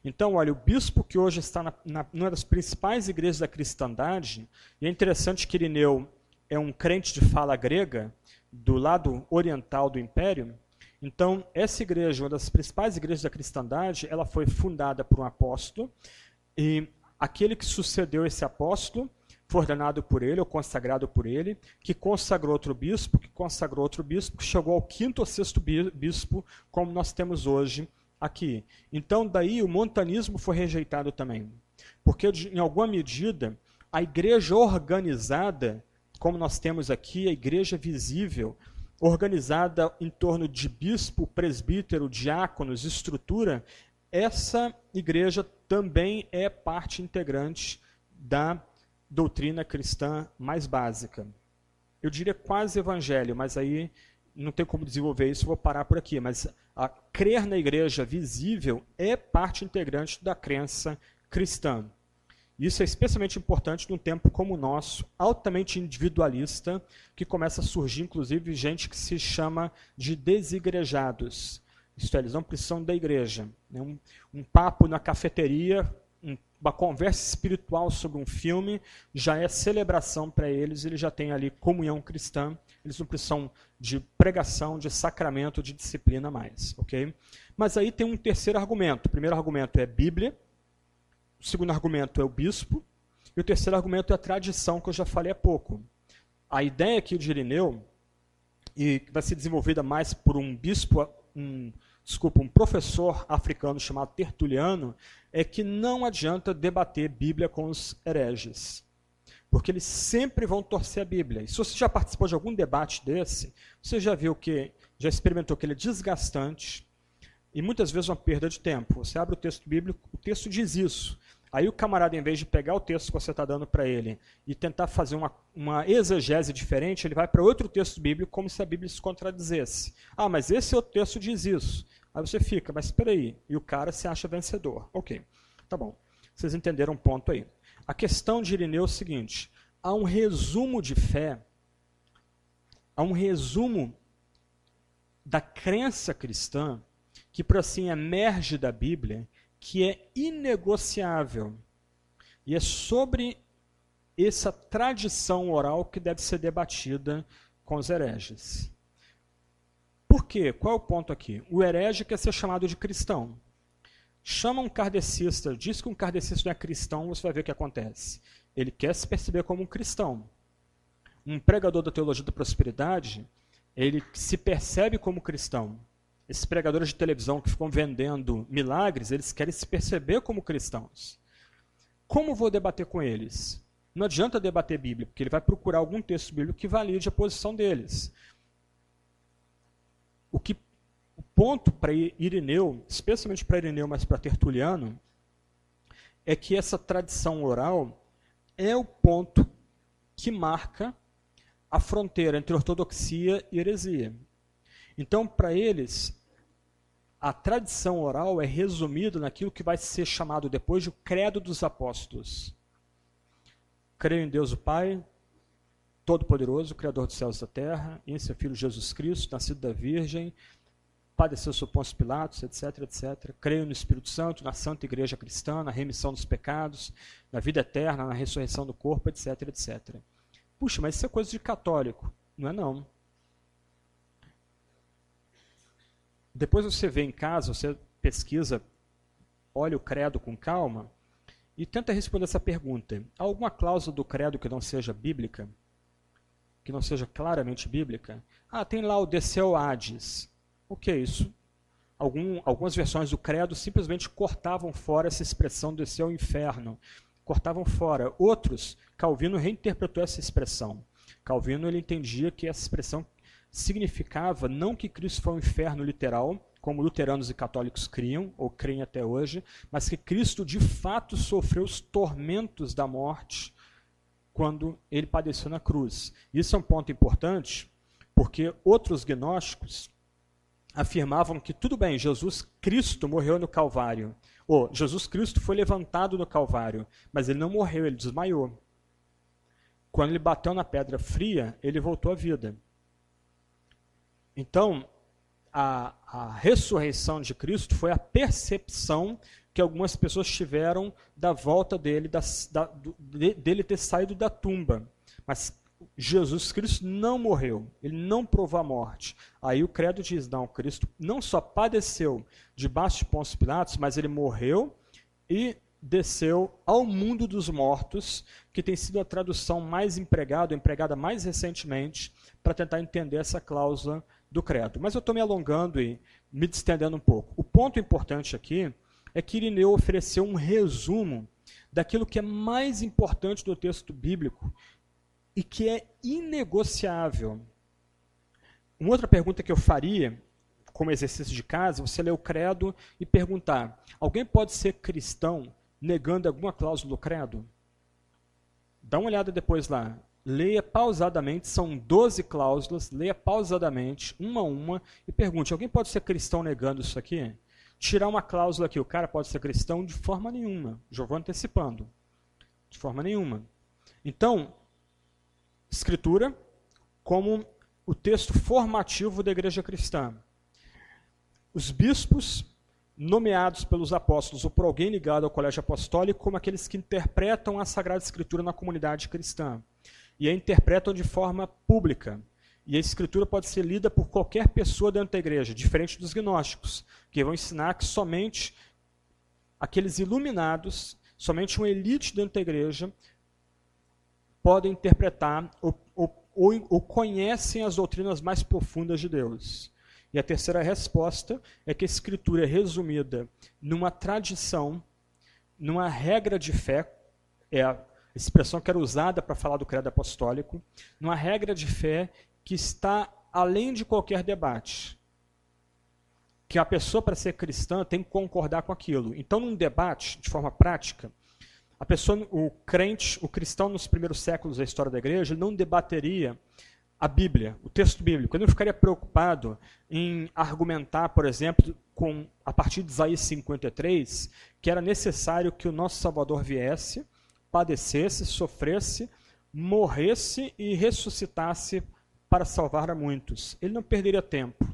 Então, olha, o bispo que hoje está na, na, numa das principais igrejas da cristandade, e é interessante que Irineu é um crente de fala grega, do lado oriental do império. Então, essa igreja, uma das principais igrejas da cristandade, ela foi fundada por um apóstolo, e aquele que sucedeu esse apóstolo foi ordenado por ele, ou consagrado por ele, que consagrou outro bispo, que consagrou outro bispo, que chegou ao quinto ou sexto bispo, como nós temos hoje aqui. Então, daí o montanismo foi rejeitado também. Porque, em alguma medida, a igreja organizada, como nós temos aqui, a igreja visível, organizada em torno de bispo, presbítero, diáconos, estrutura, essa igreja também é parte integrante da doutrina cristã mais básica. Eu diria quase evangelho, mas aí não tem como desenvolver isso, vou parar por aqui. Mas a crer na igreja visível é parte integrante da crença cristã. Isso é especialmente importante num tempo como o nosso, altamente individualista, que começa a surgir, inclusive, gente que se chama de desigrejados. Isto é, eles não precisam da igreja. Um, um papo na cafeteria uma conversa espiritual sobre um filme já é celebração para eles, eles já têm ali comunhão cristã, eles não precisam de pregação, de sacramento, de disciplina mais, ok? Mas aí tem um terceiro argumento. O primeiro argumento é Bíblia, o segundo argumento é o bispo, e o terceiro argumento é a tradição, que eu já falei há pouco. A ideia aqui de Irineu, e vai ser desenvolvida mais por um bispo, um desculpa, um professor africano chamado Tertuliano, é que não adianta debater Bíblia com os hereges. Porque eles sempre vão torcer a Bíblia. E se você já participou de algum debate desse, você já viu que, já experimentou que ele é desgastante e muitas vezes uma perda de tempo. Você abre o texto bíblico, o texto diz isso. Aí o camarada, em vez de pegar o texto que você está dando para ele e tentar fazer uma, uma exegese diferente, ele vai para outro texto bíblico como se a Bíblia se contradizesse. Ah, mas esse outro texto diz isso. Aí você fica, mas espera aí, e o cara se acha vencedor. Ok, tá bom. Vocês entenderam o ponto aí. A questão de Irineu é o seguinte, há um resumo de fé, há um resumo da crença cristã, que por assim emerge da Bíblia, que é inegociável. E é sobre essa tradição oral que deve ser debatida com os hereges. Por quê? Qual é o ponto aqui? O herege quer ser chamado de cristão. Chama um kardecista, diz que um kardecista não é cristão, você vai ver o que acontece. Ele quer se perceber como um cristão. Um pregador da teologia da prosperidade, ele se percebe como cristão. Esses pregadores de televisão que ficam vendendo milagres, eles querem se perceber como cristãos. Como vou debater com eles? Não adianta debater Bíblia, porque ele vai procurar algum texto bíblico que valide a posição deles. O que o ponto para Irineu, especialmente para Irineu, mas para Tertuliano, é que essa tradição oral é o ponto que marca a fronteira entre ortodoxia e heresia. Então, para eles, a tradição oral é resumida naquilo que vai ser chamado depois de o credo dos apóstolos. Creio em Deus o Pai, Todo-Poderoso, Criador dos céus e da terra, em seu Filho Jesus Cristo, nascido da Virgem, padeceu sob Pôncio Pilatos, etc, etc. Creio no Espírito Santo, na Santa Igreja Cristã, na remissão dos pecados, na vida eterna, na ressurreição do corpo, etc, etc. Puxa, mas isso é coisa de católico. Não é não. Depois você vê em casa, você pesquisa, olha o credo com calma e tenta responder essa pergunta. Há alguma cláusula do credo que não seja bíblica? que não seja claramente bíblica. Ah, tem lá o desceu Hades. O que é isso? algum, algumas versões do credo simplesmente cortavam fora essa expressão descer ao inferno. Cortavam fora. Outros, Calvino reinterpretou essa expressão. Calvino ele entendia que essa expressão significava não que Cristo foi ao inferno literal, como luteranos e católicos criam, ou creem até hoje, mas que Cristo de fato sofreu os tormentos da morte quando ele padeceu na cruz. Isso é um ponto importante, porque outros gnósticos afirmavam que tudo bem, Jesus Cristo morreu no Calvário, ou Jesus Cristo foi levantado no Calvário, mas ele não morreu, ele desmaiou. Quando ele bateu na pedra fria, ele voltou à vida. Então, a, a ressurreição de Cristo foi a percepção que algumas pessoas tiveram da volta dele, da, da, dele ter saído da tumba. Mas Jesus Cristo não morreu, ele não provou a morte. Aí o credo diz: não, Cristo não só padeceu debaixo de Pôncio Pilatos, mas ele morreu e desceu ao mundo dos mortos, que tem sido a tradução mais empregada, empregada mais recentemente, para tentar entender essa cláusula do credo. Mas eu estou me alongando e me distendendo um pouco. O ponto importante aqui é que Irineu ofereceu um resumo daquilo que é mais importante do texto bíblico e que é inegociável. Uma outra pergunta que eu faria, como exercício de casa, você ler o credo e perguntar: alguém pode ser cristão negando alguma cláusula do credo? Dá uma olhada depois lá. Leia pausadamente, são 12 cláusulas, leia pausadamente, uma a uma, e pergunte: alguém pode ser cristão negando isso aqui? Tirar uma cláusula aqui, o cara pode ser cristão de forma nenhuma. Já vou antecipando. De forma nenhuma. Então, Escritura como o texto formativo da igreja cristã. Os bispos nomeados pelos apóstolos ou por alguém ligado ao colégio apostólico como aqueles que interpretam a Sagrada Escritura na comunidade cristã e a interpretam de forma pública. E a escritura pode ser lida por qualquer pessoa dentro da igreja, diferente dos gnósticos, que vão ensinar que somente aqueles iluminados, somente uma elite dentro da igreja, podem interpretar ou, ou, ou, conhecem as doutrinas mais profundas de Deus. E a terceira resposta é que a escritura é resumida numa tradição, numa regra de fé, é a expressão que era usada para falar do credo apostólico, numa regra de fé que está além de qualquer debate. Que a pessoa, para ser cristã, tem que concordar com aquilo. Então, num debate, de forma prática, a pessoa, o crente, o cristão nos primeiros séculos da história da igreja, não debateria a Bíblia, o texto bíblico. Ele não ficaria preocupado em argumentar, por exemplo, com a partir de Isaías 53, que era necessário que o nosso Salvador viesse padecesse, sofresse, morresse e ressuscitasse para salvar a muitos. Ele não perderia tempo.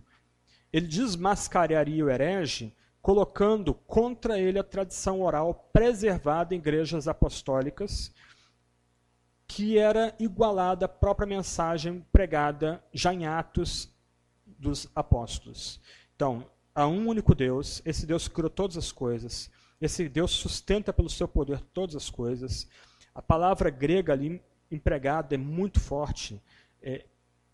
Ele desmascararia o herege, colocando contra ele a tradição oral preservada em igrejas apostólicas, que era igualada à própria mensagem pregada já em Atos dos Apóstolos. Então, há um único Deus, esse Deus criou todas as coisas, esse Deus sustenta pelo seu poder todas as coisas. A palavra grega ali empregada é muito forte. É,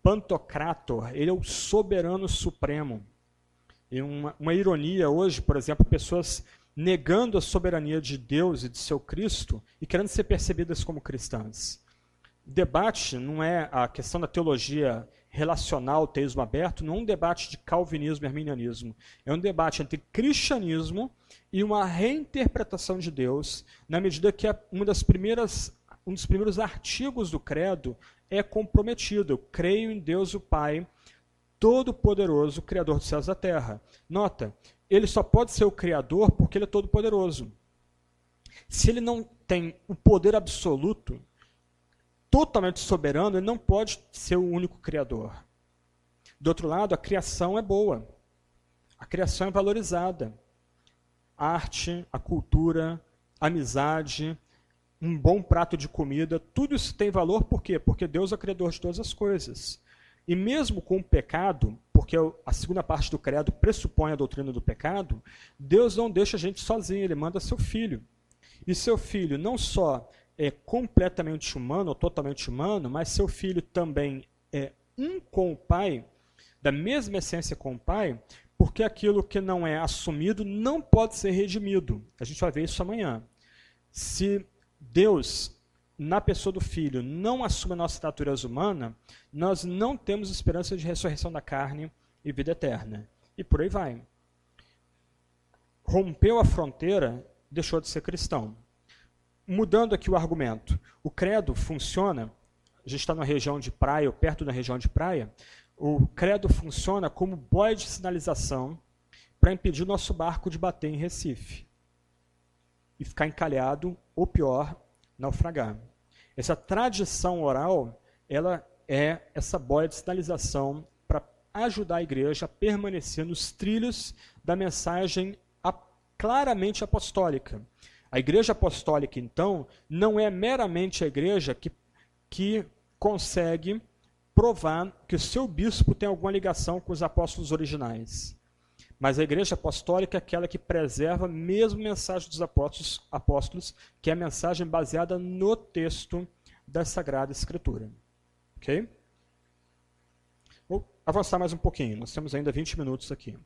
Pantocrator, ele é o soberano supremo. E uma, uma ironia hoje, por exemplo, pessoas negando a soberania de Deus e de seu Cristo e querendo ser percebidas como cristãs. O debate não é a questão da teologia relacional, teísmo aberto, não é um debate de calvinismo e arminianismo. É um debate entre cristianismo e uma reinterpretação de Deus, na medida que uma das primeiras, um dos primeiros artigos do credo é comprometido. Eu creio em Deus o Pai, Todo-Poderoso, Criador dos céus e da terra. Nota, ele só pode ser o Criador porque ele é todo-poderoso. Se ele não tem o poder absoluto, totalmente soberano, ele não pode ser o único criador. Do outro lado, a criação é boa. A criação é valorizada. Arte, a cultura, a amizade, um bom prato de comida, tudo isso tem valor por quê? Porque Deus é o criador de todas as coisas. E mesmo com o pecado, porque a segunda parte do credo pressupõe a doutrina do pecado, Deus não deixa a gente sozinho, ele manda seu filho. E seu filho não só é completamente humano ou totalmente humano, mas seu filho também é um com o Pai, da mesma essência com o Pai, porque aquilo que não é assumido não pode ser redimido. A gente vai ver isso amanhã. Se Deus, na pessoa do Filho, não assume a nossa natureza humana, nós não temos esperança de ressurreição da carne e vida eterna. E por aí vai. Rompeu a fronteira, deixou de ser cristão. Mudando aqui o argumento, o credo funciona, a gente está na região de praia, ou perto da região de praia, o credo funciona como boia de sinalização para impedir o nosso barco de bater em Recife e ficar encalhado, ou pior, naufragar. Essa tradição oral, ela é essa boia de sinalização para ajudar a igreja a permanecer nos trilhos da mensagem claramente apostólica. A igreja apostólica, então, não é meramente a igreja que, que consegue provar que o seu bispo tem alguma ligação com os apóstolos originais. Mas a igreja apostólica é aquela que preserva mesmo a mensagem dos apóstolos, apóstolos, que é a mensagem baseada no texto da Sagrada Escritura. Ok? Vou avançar mais um pouquinho, nós temos ainda 20 minutos aqui.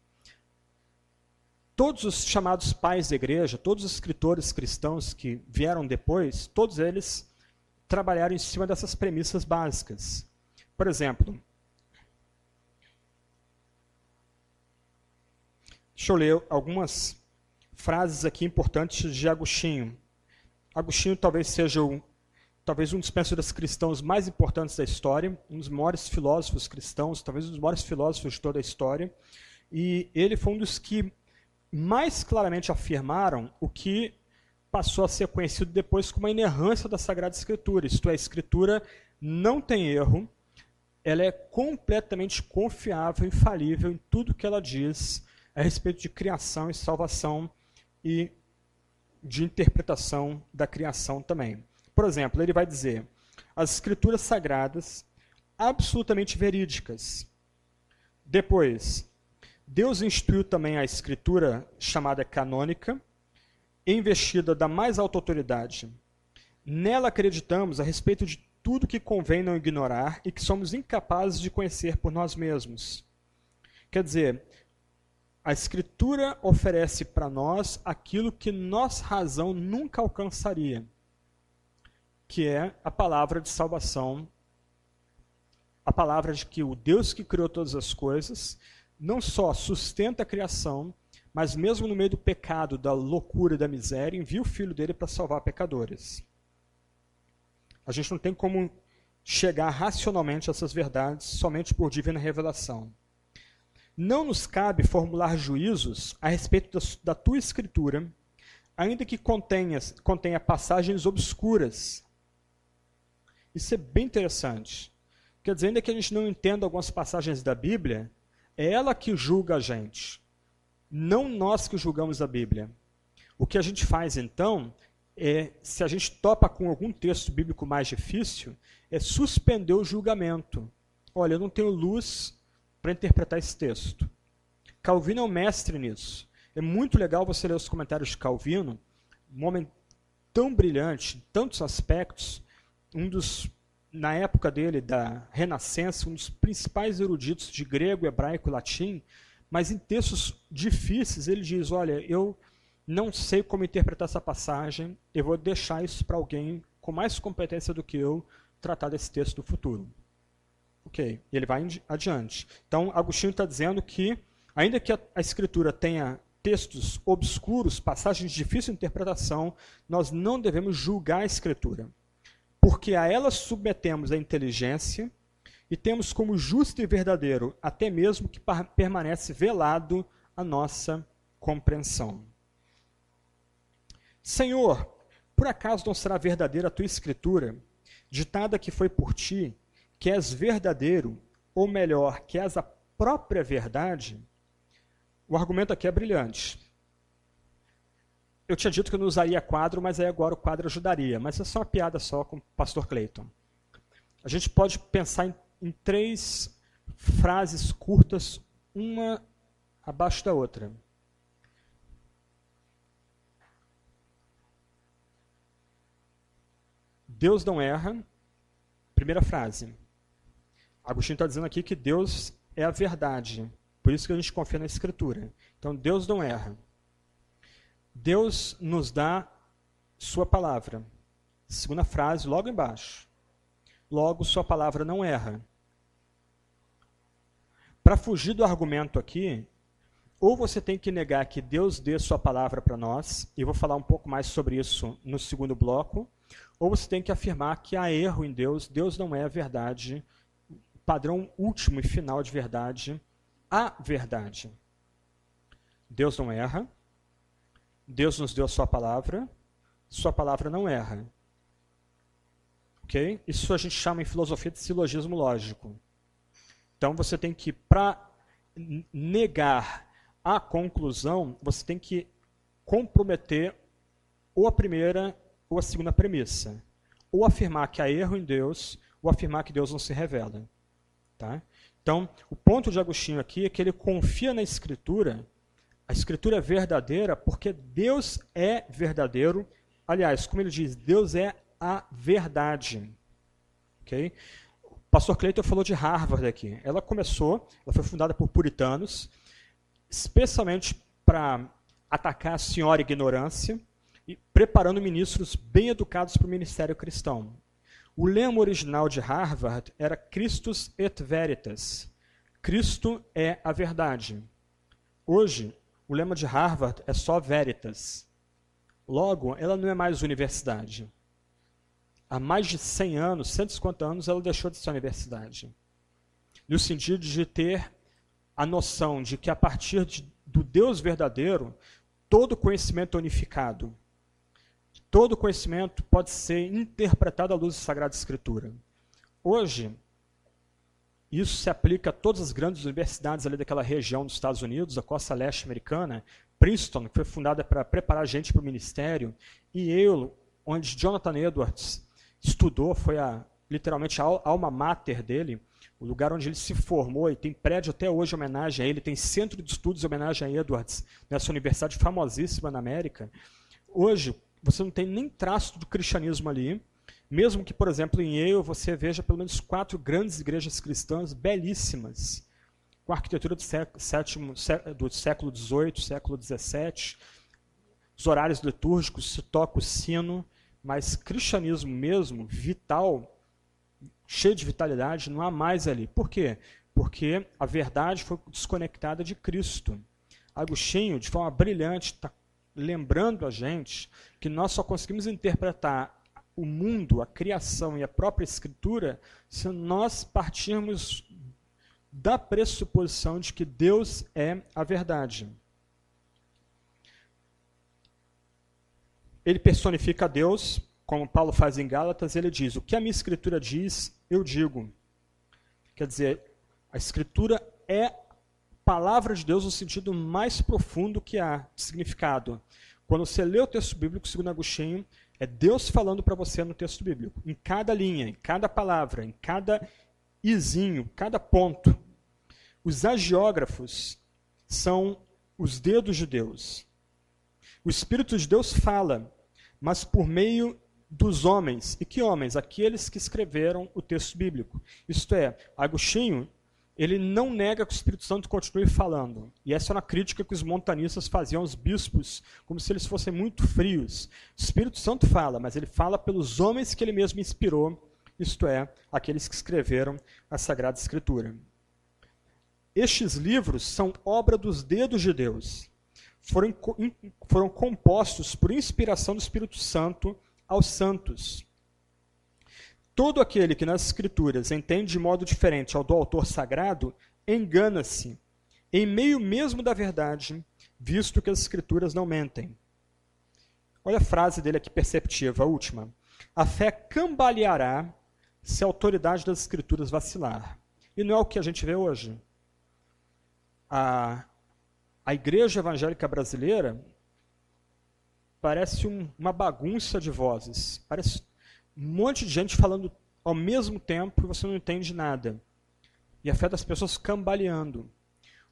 Todos os chamados pais da igreja, todos os escritores cristãos que vieram depois, todos eles trabalharam em cima dessas premissas básicas. Por exemplo, deixa eu ler algumas frases aqui importantes de Agostinho. Agostinho talvez seja um, talvez um dos pensadores cristãos mais importantes da história, um dos maiores filósofos cristãos, talvez um dos maiores filósofos de toda a história. E ele foi um dos que mais claramente afirmaram o que passou a ser conhecido depois como a inerrância da Sagrada Escritura. Isto é, a Escritura não tem erro, ela é completamente confiável, infalível em tudo que ela diz a respeito de criação e salvação e de interpretação da criação também. Por exemplo, ele vai dizer: as escrituras sagradas absolutamente verídicas. Depois, Deus instituiu também a escritura chamada canônica, investida da mais alta autoridade. Nela acreditamos a respeito de tudo que convém não ignorar e que somos incapazes de conhecer por nós mesmos. Quer dizer, a Escritura oferece para nós aquilo que nossa razão nunca alcançaria, que é a palavra de salvação, a palavra de que o Deus que criou todas as coisas não só sustenta a criação, mas mesmo no meio do pecado, da loucura e da miséria, envia o filho dele para salvar pecadores. A gente não tem como chegar racionalmente a essas verdades somente por divina revelação. Não nos cabe formular juízos a respeito da, da tua escritura, ainda que contenha, contenha passagens obscuras. Isso é bem interessante. Quer dizer, ainda que a gente não entenda algumas passagens da Bíblia, é ela que julga a gente, não nós que julgamos a Bíblia. O que a gente faz então é, se a gente topa com algum texto bíblico mais difícil, é suspender o julgamento. Olha, eu não tenho luz para interpretar esse texto. Calvino é o mestre nisso. É muito legal você ler os comentários de Calvino, um homem tão brilhante, em tantos aspectos, um dos, na época dele, da Renascença, um dos principais eruditos de grego, hebraico e latim, mas em textos difíceis ele diz, olha, eu não sei como interpretar essa passagem, eu vou deixar isso para alguém com mais competência do que eu tratar desse texto do futuro. Ok, ele vai adiante. Então, Agostinho está dizendo que, ainda que a, a escritura tenha textos obscuros, passagens de difícil interpretação, nós não devemos julgar a escritura, porque a ela submetemos a inteligência e temos como justo e verdadeiro até mesmo que permanece velado a nossa compreensão. Senhor, por acaso não será verdadeira a tua escritura, ditada que foi por ti, que és verdadeiro, ou melhor, que és a própria verdade? O argumento aqui é brilhante. Eu tinha dito que eu não usaria quadro, mas aí agora o quadro ajudaria. Mas é só uma piada só com o pastor Clayton. A gente pode pensar em, em três frases curtas, uma abaixo da outra. Deus não erra. Primeira frase. Agostinho está dizendo aqui que Deus é a verdade. Por isso que a gente confia na Escritura. Então Deus não erra. Deus nos dá Sua palavra. Segunda frase, logo embaixo. Logo, Sua palavra não erra. Para fugir do argumento aqui, ou você tem que negar que Deus dê Sua palavra para nós, e vou falar um pouco mais sobre isso no segundo bloco, ou você tem que afirmar que há erro em Deus, Deus não é a verdade, padrão último e final de verdade, a verdade. Deus não erra, Deus nos deu a sua palavra, sua palavra não erra. Ok? Isso a gente chama em filosofia de silogismo lógico. Então você tem que, para negar a conclusão, você tem que comprometer ou a primeira ou a segunda premissa. Ou afirmar que há erro em Deus, ou afirmar que Deus não se revela. Tá? Então, o ponto de Agostinho aqui é que ele confia na Escritura, a Escritura é verdadeira porque Deus é verdadeiro. Aliás, como ele diz, Deus é a verdade. Okay? O pastor Cleiton falou de Harvard aqui. Ela começou, ela foi fundada por puritanos, especialmente para atacar a senhora ignorância preparando ministros bem educados para o ministério cristão. O lema original de Harvard era Christus et Veritas. Cristo é a verdade. Hoje, o lema de Harvard é só Veritas. Logo, ela não é mais universidade. Há mais de 100 anos, 150 anos, ela deixou de ser universidade. No sentido de ter a noção de que a partir de, do Deus verdadeiro, todo conhecimento é unificado todo conhecimento pode ser interpretado à luz da Sagrada Escritura. Hoje, isso se aplica a todas as grandes universidades ali daquela região dos Estados Unidos, a costa leste americana, Princeton, que foi fundada para preparar gente para o ministério, e Yale, onde Jonathan Edwards estudou, foi a, literalmente a alma mater dele, o lugar onde ele se formou, e tem prédio até hoje em homenagem a ele, tem centro de estudos em homenagem a Edwards, nessa universidade famosíssima na América. Hoje, você não tem nem traço do cristianismo ali. Mesmo que, por exemplo, em Yale você veja pelo menos quatro grandes igrejas cristãs belíssimas, com arquitetura do século, do século XVIII, século XVII, os horários litúrgicos, se toca o sino, mas cristianismo mesmo, vital, cheio de vitalidade, não há mais ali. Por quê? Porque a verdade foi desconectada de Cristo. Agostinho, de forma brilhante, está lembrando a gente que nós só conseguimos interpretar o mundo, a criação e a própria escritura se nós partirmos da pressuposição de que Deus é a verdade. Ele personifica Deus, como Paulo faz em Gálatas, ele diz: O que a minha escritura diz, eu digo. Quer dizer, a escritura é palavra de Deus no sentido mais profundo que há de significado. Quando você lê o texto bíblico, segundo Agostinho, é Deus falando para você no texto bíblico, em cada linha, em cada palavra, em cada izinho, cada ponto. Os agiógrafos são os dedos de Deus. O Espírito de Deus fala, mas por meio dos homens. E que homens? Aqueles que escreveram o texto bíblico. Isto é, Agostinho ele não nega que o Espírito Santo continue falando. E essa é uma crítica que os montanistas faziam aos bispos, como se eles fossem muito frios. O Espírito Santo fala, mas ele fala pelos homens que ele mesmo inspirou, isto é, aqueles que escreveram a Sagrada Escritura. Estes livros são obra dos dedos de Deus. Foram, foram compostos por inspiração do Espírito Santo aos santos. Todo aquele que nas Escrituras entende de modo diferente ao do autor sagrado, engana-se, em meio mesmo da verdade, visto que as Escrituras não mentem. Olha a frase dele aqui perceptiva, a última. A fé cambaleará se a autoridade das Escrituras vacilar. E não é o que a gente vê hoje. A, a igreja evangélica brasileira parece um, uma bagunça de vozes. Parece um monte de gente falando ao mesmo tempo e você não entende nada. E a fé das pessoas cambaleando.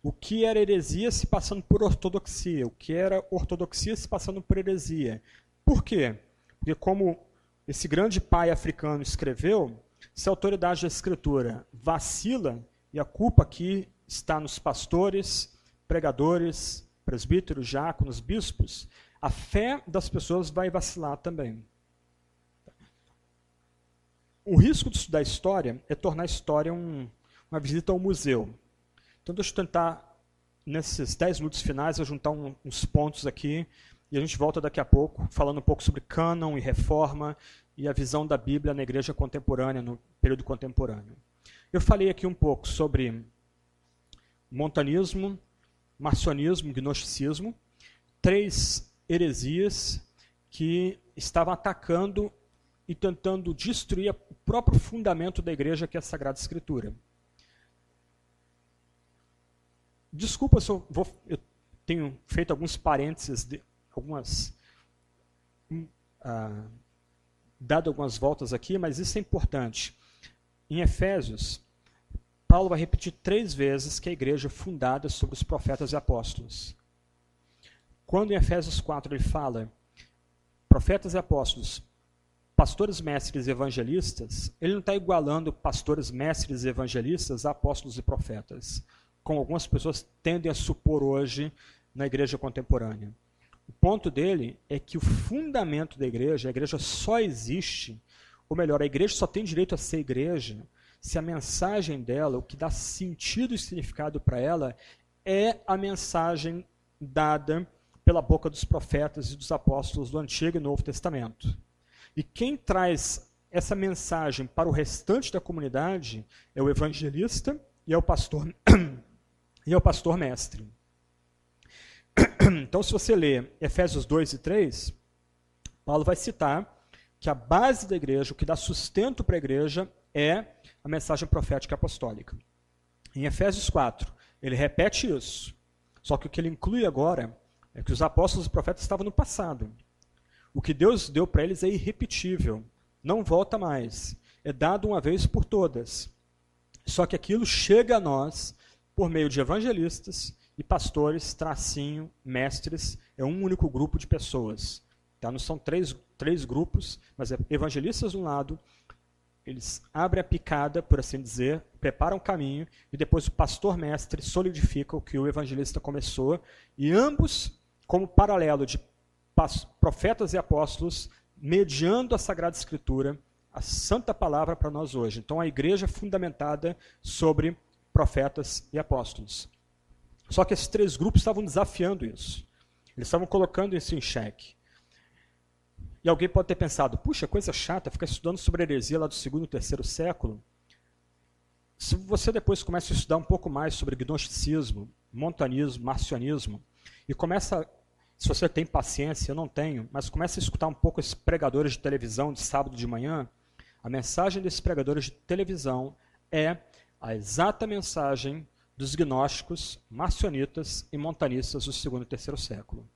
O que era heresia se passando por ortodoxia, o que era ortodoxia se passando por heresia. Por quê? Porque como esse grande pai africano escreveu, se a autoridade da escritura vacila, e a culpa aqui está nos pastores, pregadores, presbíteros, diáconos, bispos, a fé das pessoas vai vacilar também. O risco de estudar história é tornar a história um, uma visita ao museu. Então, deixa eu tentar, nesses 10 minutos finais, eu juntar um, uns pontos aqui e a gente volta daqui a pouco falando um pouco sobre cânon e reforma e a visão da Bíblia na igreja contemporânea, no período contemporâneo. Eu falei aqui um pouco sobre montanismo, marcionismo, gnosticismo, três heresias que estavam atacando e tentando destruir próprio fundamento da igreja, que é a Sagrada Escritura. Desculpa se eu, vou, eu tenho feito alguns parênteses, de, algumas. Uh, dado algumas voltas aqui, mas isso é importante. Em Efésios, Paulo vai repetir três vezes que a igreja é fundada sobre os profetas e apóstolos. Quando em Efésios 4 ele fala profetas e apóstolos, pastores, mestres e evangelistas, ele não está igualando pastores, mestres e evangelistas a apóstolos e profetas, como algumas pessoas tendem a supor hoje na igreja contemporânea. O ponto dele é que o fundamento da igreja, a igreja só existe, ou melhor, a igreja só tem direito a ser igreja se a mensagem dela, o que dá sentido e significado para ela, é a mensagem dada pela boca dos profetas e dos apóstolos do Antigo e Novo Testamento. E quem traz essa mensagem para o restante da comunidade é o evangelista e é o pastor e é o pastor mestre. Então, se você ler Efésios 2 e 3, Paulo vai citar que a base da igreja, o que dá sustento para a igreja, é a mensagem profética apostólica. Em Efésios 4, ele repete isso. Só que o que ele inclui agora é que os apóstolos e profetas estavam no passado. O que Deus deu para eles é irrepetível, não volta mais. É dado uma vez por todas. Só que aquilo chega a nós por meio de evangelistas e pastores, tracinho, mestres, é um único grupo de pessoas. Tá? Não são três, três grupos, mas é evangelistas de um lado, eles abrem a picada, por assim dizer, preparam o caminho, e depois o pastor mestre solidifica o que o evangelista começou, e ambos, como paralelo de profetas e apóstolos, mediando a Sagrada Escritura, a santa palavra para nós hoje. Então a igreja é fundamentada sobre profetas e apóstolos. Só que esses três grupos estavam desafiando isso. Eles estavam colocando isso em xeque. E alguém pode ter pensado, puxa, coisa chata, ficar estudando sobre heresia lá do segundo e terceiro século. Se você depois começa a estudar um pouco mais sobre gnosticismo, montanismo, marcionismo, e começa, se você tem paciência, eu não tenho, mas começa a escutar um pouco esses pregadores de televisão de sábado de manhã, a mensagem desses pregadores de televisão é a exata mensagem dos gnósticos, marcionitas e montanistas do segundo e terceiro século.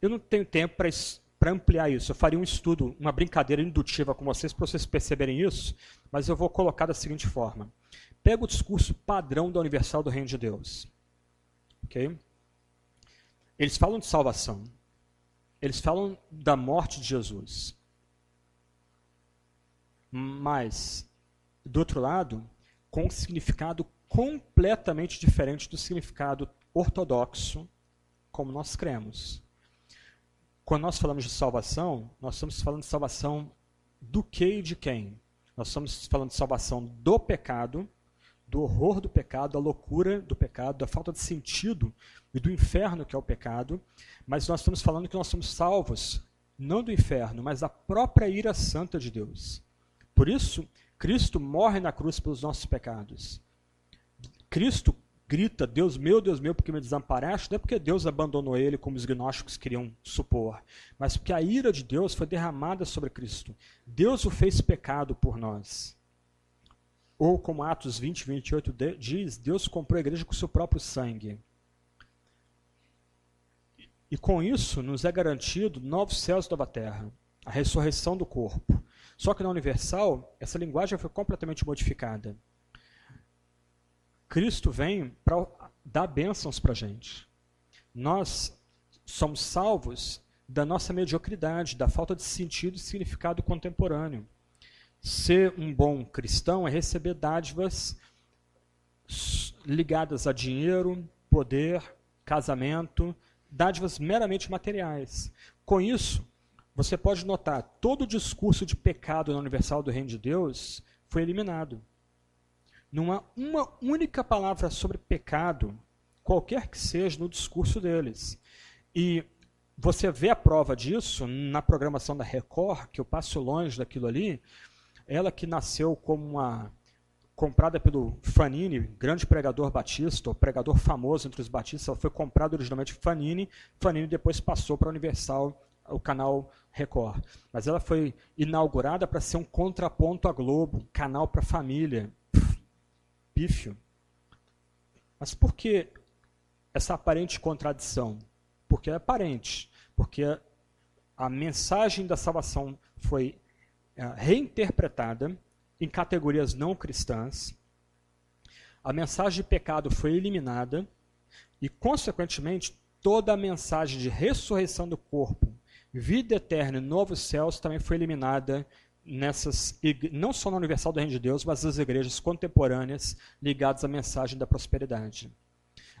Eu não tenho tempo para ampliar isso, eu faria um estudo, uma brincadeira indutiva com vocês para vocês perceberem isso, mas eu vou colocar da seguinte forma. Pega o discurso padrão da Universal do Reino de Deus. ok? Eles falam de salvação. Eles falam da morte de Jesus. Mas, do outro lado, com um significado completamente diferente do significado ortodoxo, como nós cremos. Quando nós falamos de salvação, nós estamos falando de salvação do que e de quem? Nós estamos falando de salvação do pecado, do horror do pecado, da loucura do pecado, da falta de sentido e do inferno que é o pecado, mas nós estamos falando que nós somos salvos não do inferno, mas da própria ira santa de Deus. Por isso, Cristo morre na cruz pelos nossos pecados. Cristo grita, Deus meu, Deus meu, porque me desamparaste, não é porque Deus abandonou ele, como os gnósticos queriam supor, mas porque a ira de Deus foi derramada sobre Cristo. Deus o fez pecado por nós. Ou como Atos 20, 28 diz, Deus comprou a igreja com seu próprio sangue. E com isso nos é garantido novos céus e nova terra, a ressurreição do corpo. Só que na Universal, essa linguagem foi completamente modificada. Cristo vem para dar bênçãos para a gente. Nós somos salvos da nossa mediocridade, da falta de sentido e significado contemporâneo. Ser um bom cristão é receber dádivas ligadas a dinheiro, poder, casamento, dádivas meramente materiais. Com isso, você pode notar, todo o discurso de pecado na Universal do Reino de Deus foi eliminado. Não há uma única palavra sobre pecado, qualquer que seja, no discurso deles. E você vê a prova disso na programação da Record, que eu passo longe daquilo ali. Ela que nasceu como uma comprada pelo Fanini, grande pregador batista, pregador famoso entre os batistas, ela foi comprada originalmente Fanini, Fanini depois passou para a Universal, o canal Record. Mas ela foi inaugurada para ser um contraponto à Globo, canal para família. Pífio. Mas por que essa aparente contradição? Porque é aparente, porque a mensagem da salvação foi reinterpretada em categorias não cristãs, a mensagem de pecado foi eliminada e, consequentemente, toda a mensagem de ressurreição do corpo, vida eterna e novos céus também foi eliminada nessas não só na Universal do Reino de Deus, mas nas igrejas contemporâneas ligadas à mensagem da prosperidade.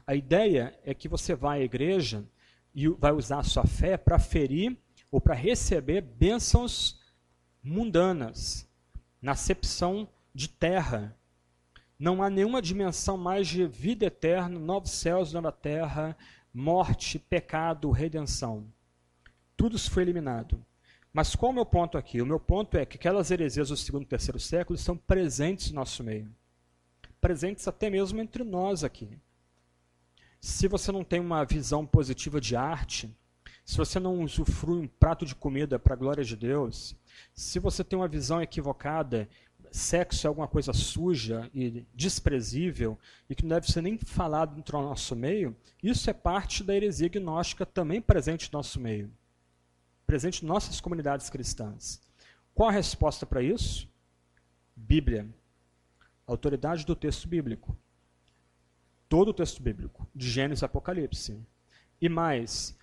A ideia é que você vai à igreja e vai usar a sua fé para ferir ou para receber bênçãos mundanas, na acepção de terra. Não há nenhuma dimensão mais de vida eterna, novos céus, nova terra, morte, pecado, redenção. Tudo isso foi eliminado. Mas qual é o meu ponto aqui? O meu ponto é que aquelas heresias do segundo e terceiro século estão presentes no nosso meio. Presentes até mesmo entre nós aqui. Se você não tem uma visão positiva de arte, se você não usufrui um prato de comida para a glória de Deus, se você tem uma visão equivocada, sexo é alguma coisa suja e desprezível e que não deve ser nem falado dentro do nosso meio, isso é parte da heresia gnóstica também presente no nosso meio, presente em nossas comunidades cristãs. Qual a resposta para isso? Bíblia. Autoridade do texto bíblico. Todo o texto bíblico, de Gênesis e Apocalipse. E mais,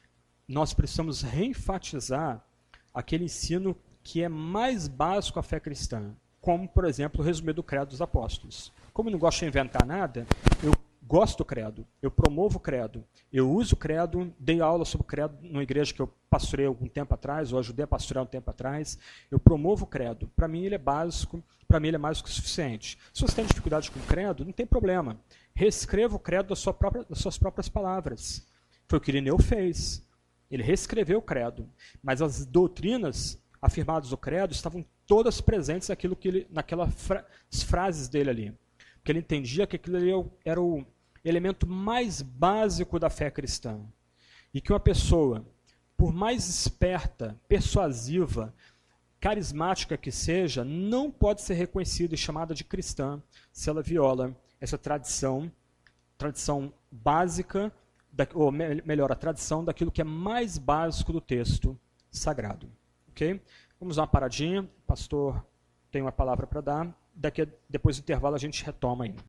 nós precisamos reenfatizar aquele ensino que é mais básico à fé cristã, como, por exemplo, o resumir do credo dos apóstolos. Como eu não gosto de inventar nada, eu gosto do credo, eu promovo o credo, eu uso o credo, dei aula sobre o credo numa igreja que eu pastorei algum tempo atrás, ou ajudei a pastorear um tempo atrás, eu promovo o credo. Para mim ele é básico, para mim ele é mais do que suficiente. Se você tem dificuldade com o credo, não tem problema. Reescreva o credo das, sua própria, das suas próprias palavras. Foi o que Irineu fez. Ele reescreveu o credo, mas as doutrinas afirmadas no credo estavam todas presentes naquilo que ele, naquelas fra frases dele ali. Porque ele entendia que aquilo ali era o elemento mais básico da fé cristã. E que uma pessoa, por mais esperta, persuasiva, carismática que seja, não pode ser reconhecida e chamada de cristã se ela viola essa tradição, tradição básica ou melhor, a tradição daquilo que é mais básico do texto sagrado. Ok? Vamos dar uma paradinha. O pastor tem uma palavra para dar. Daqui, depois do intervalo, a gente retoma ainda.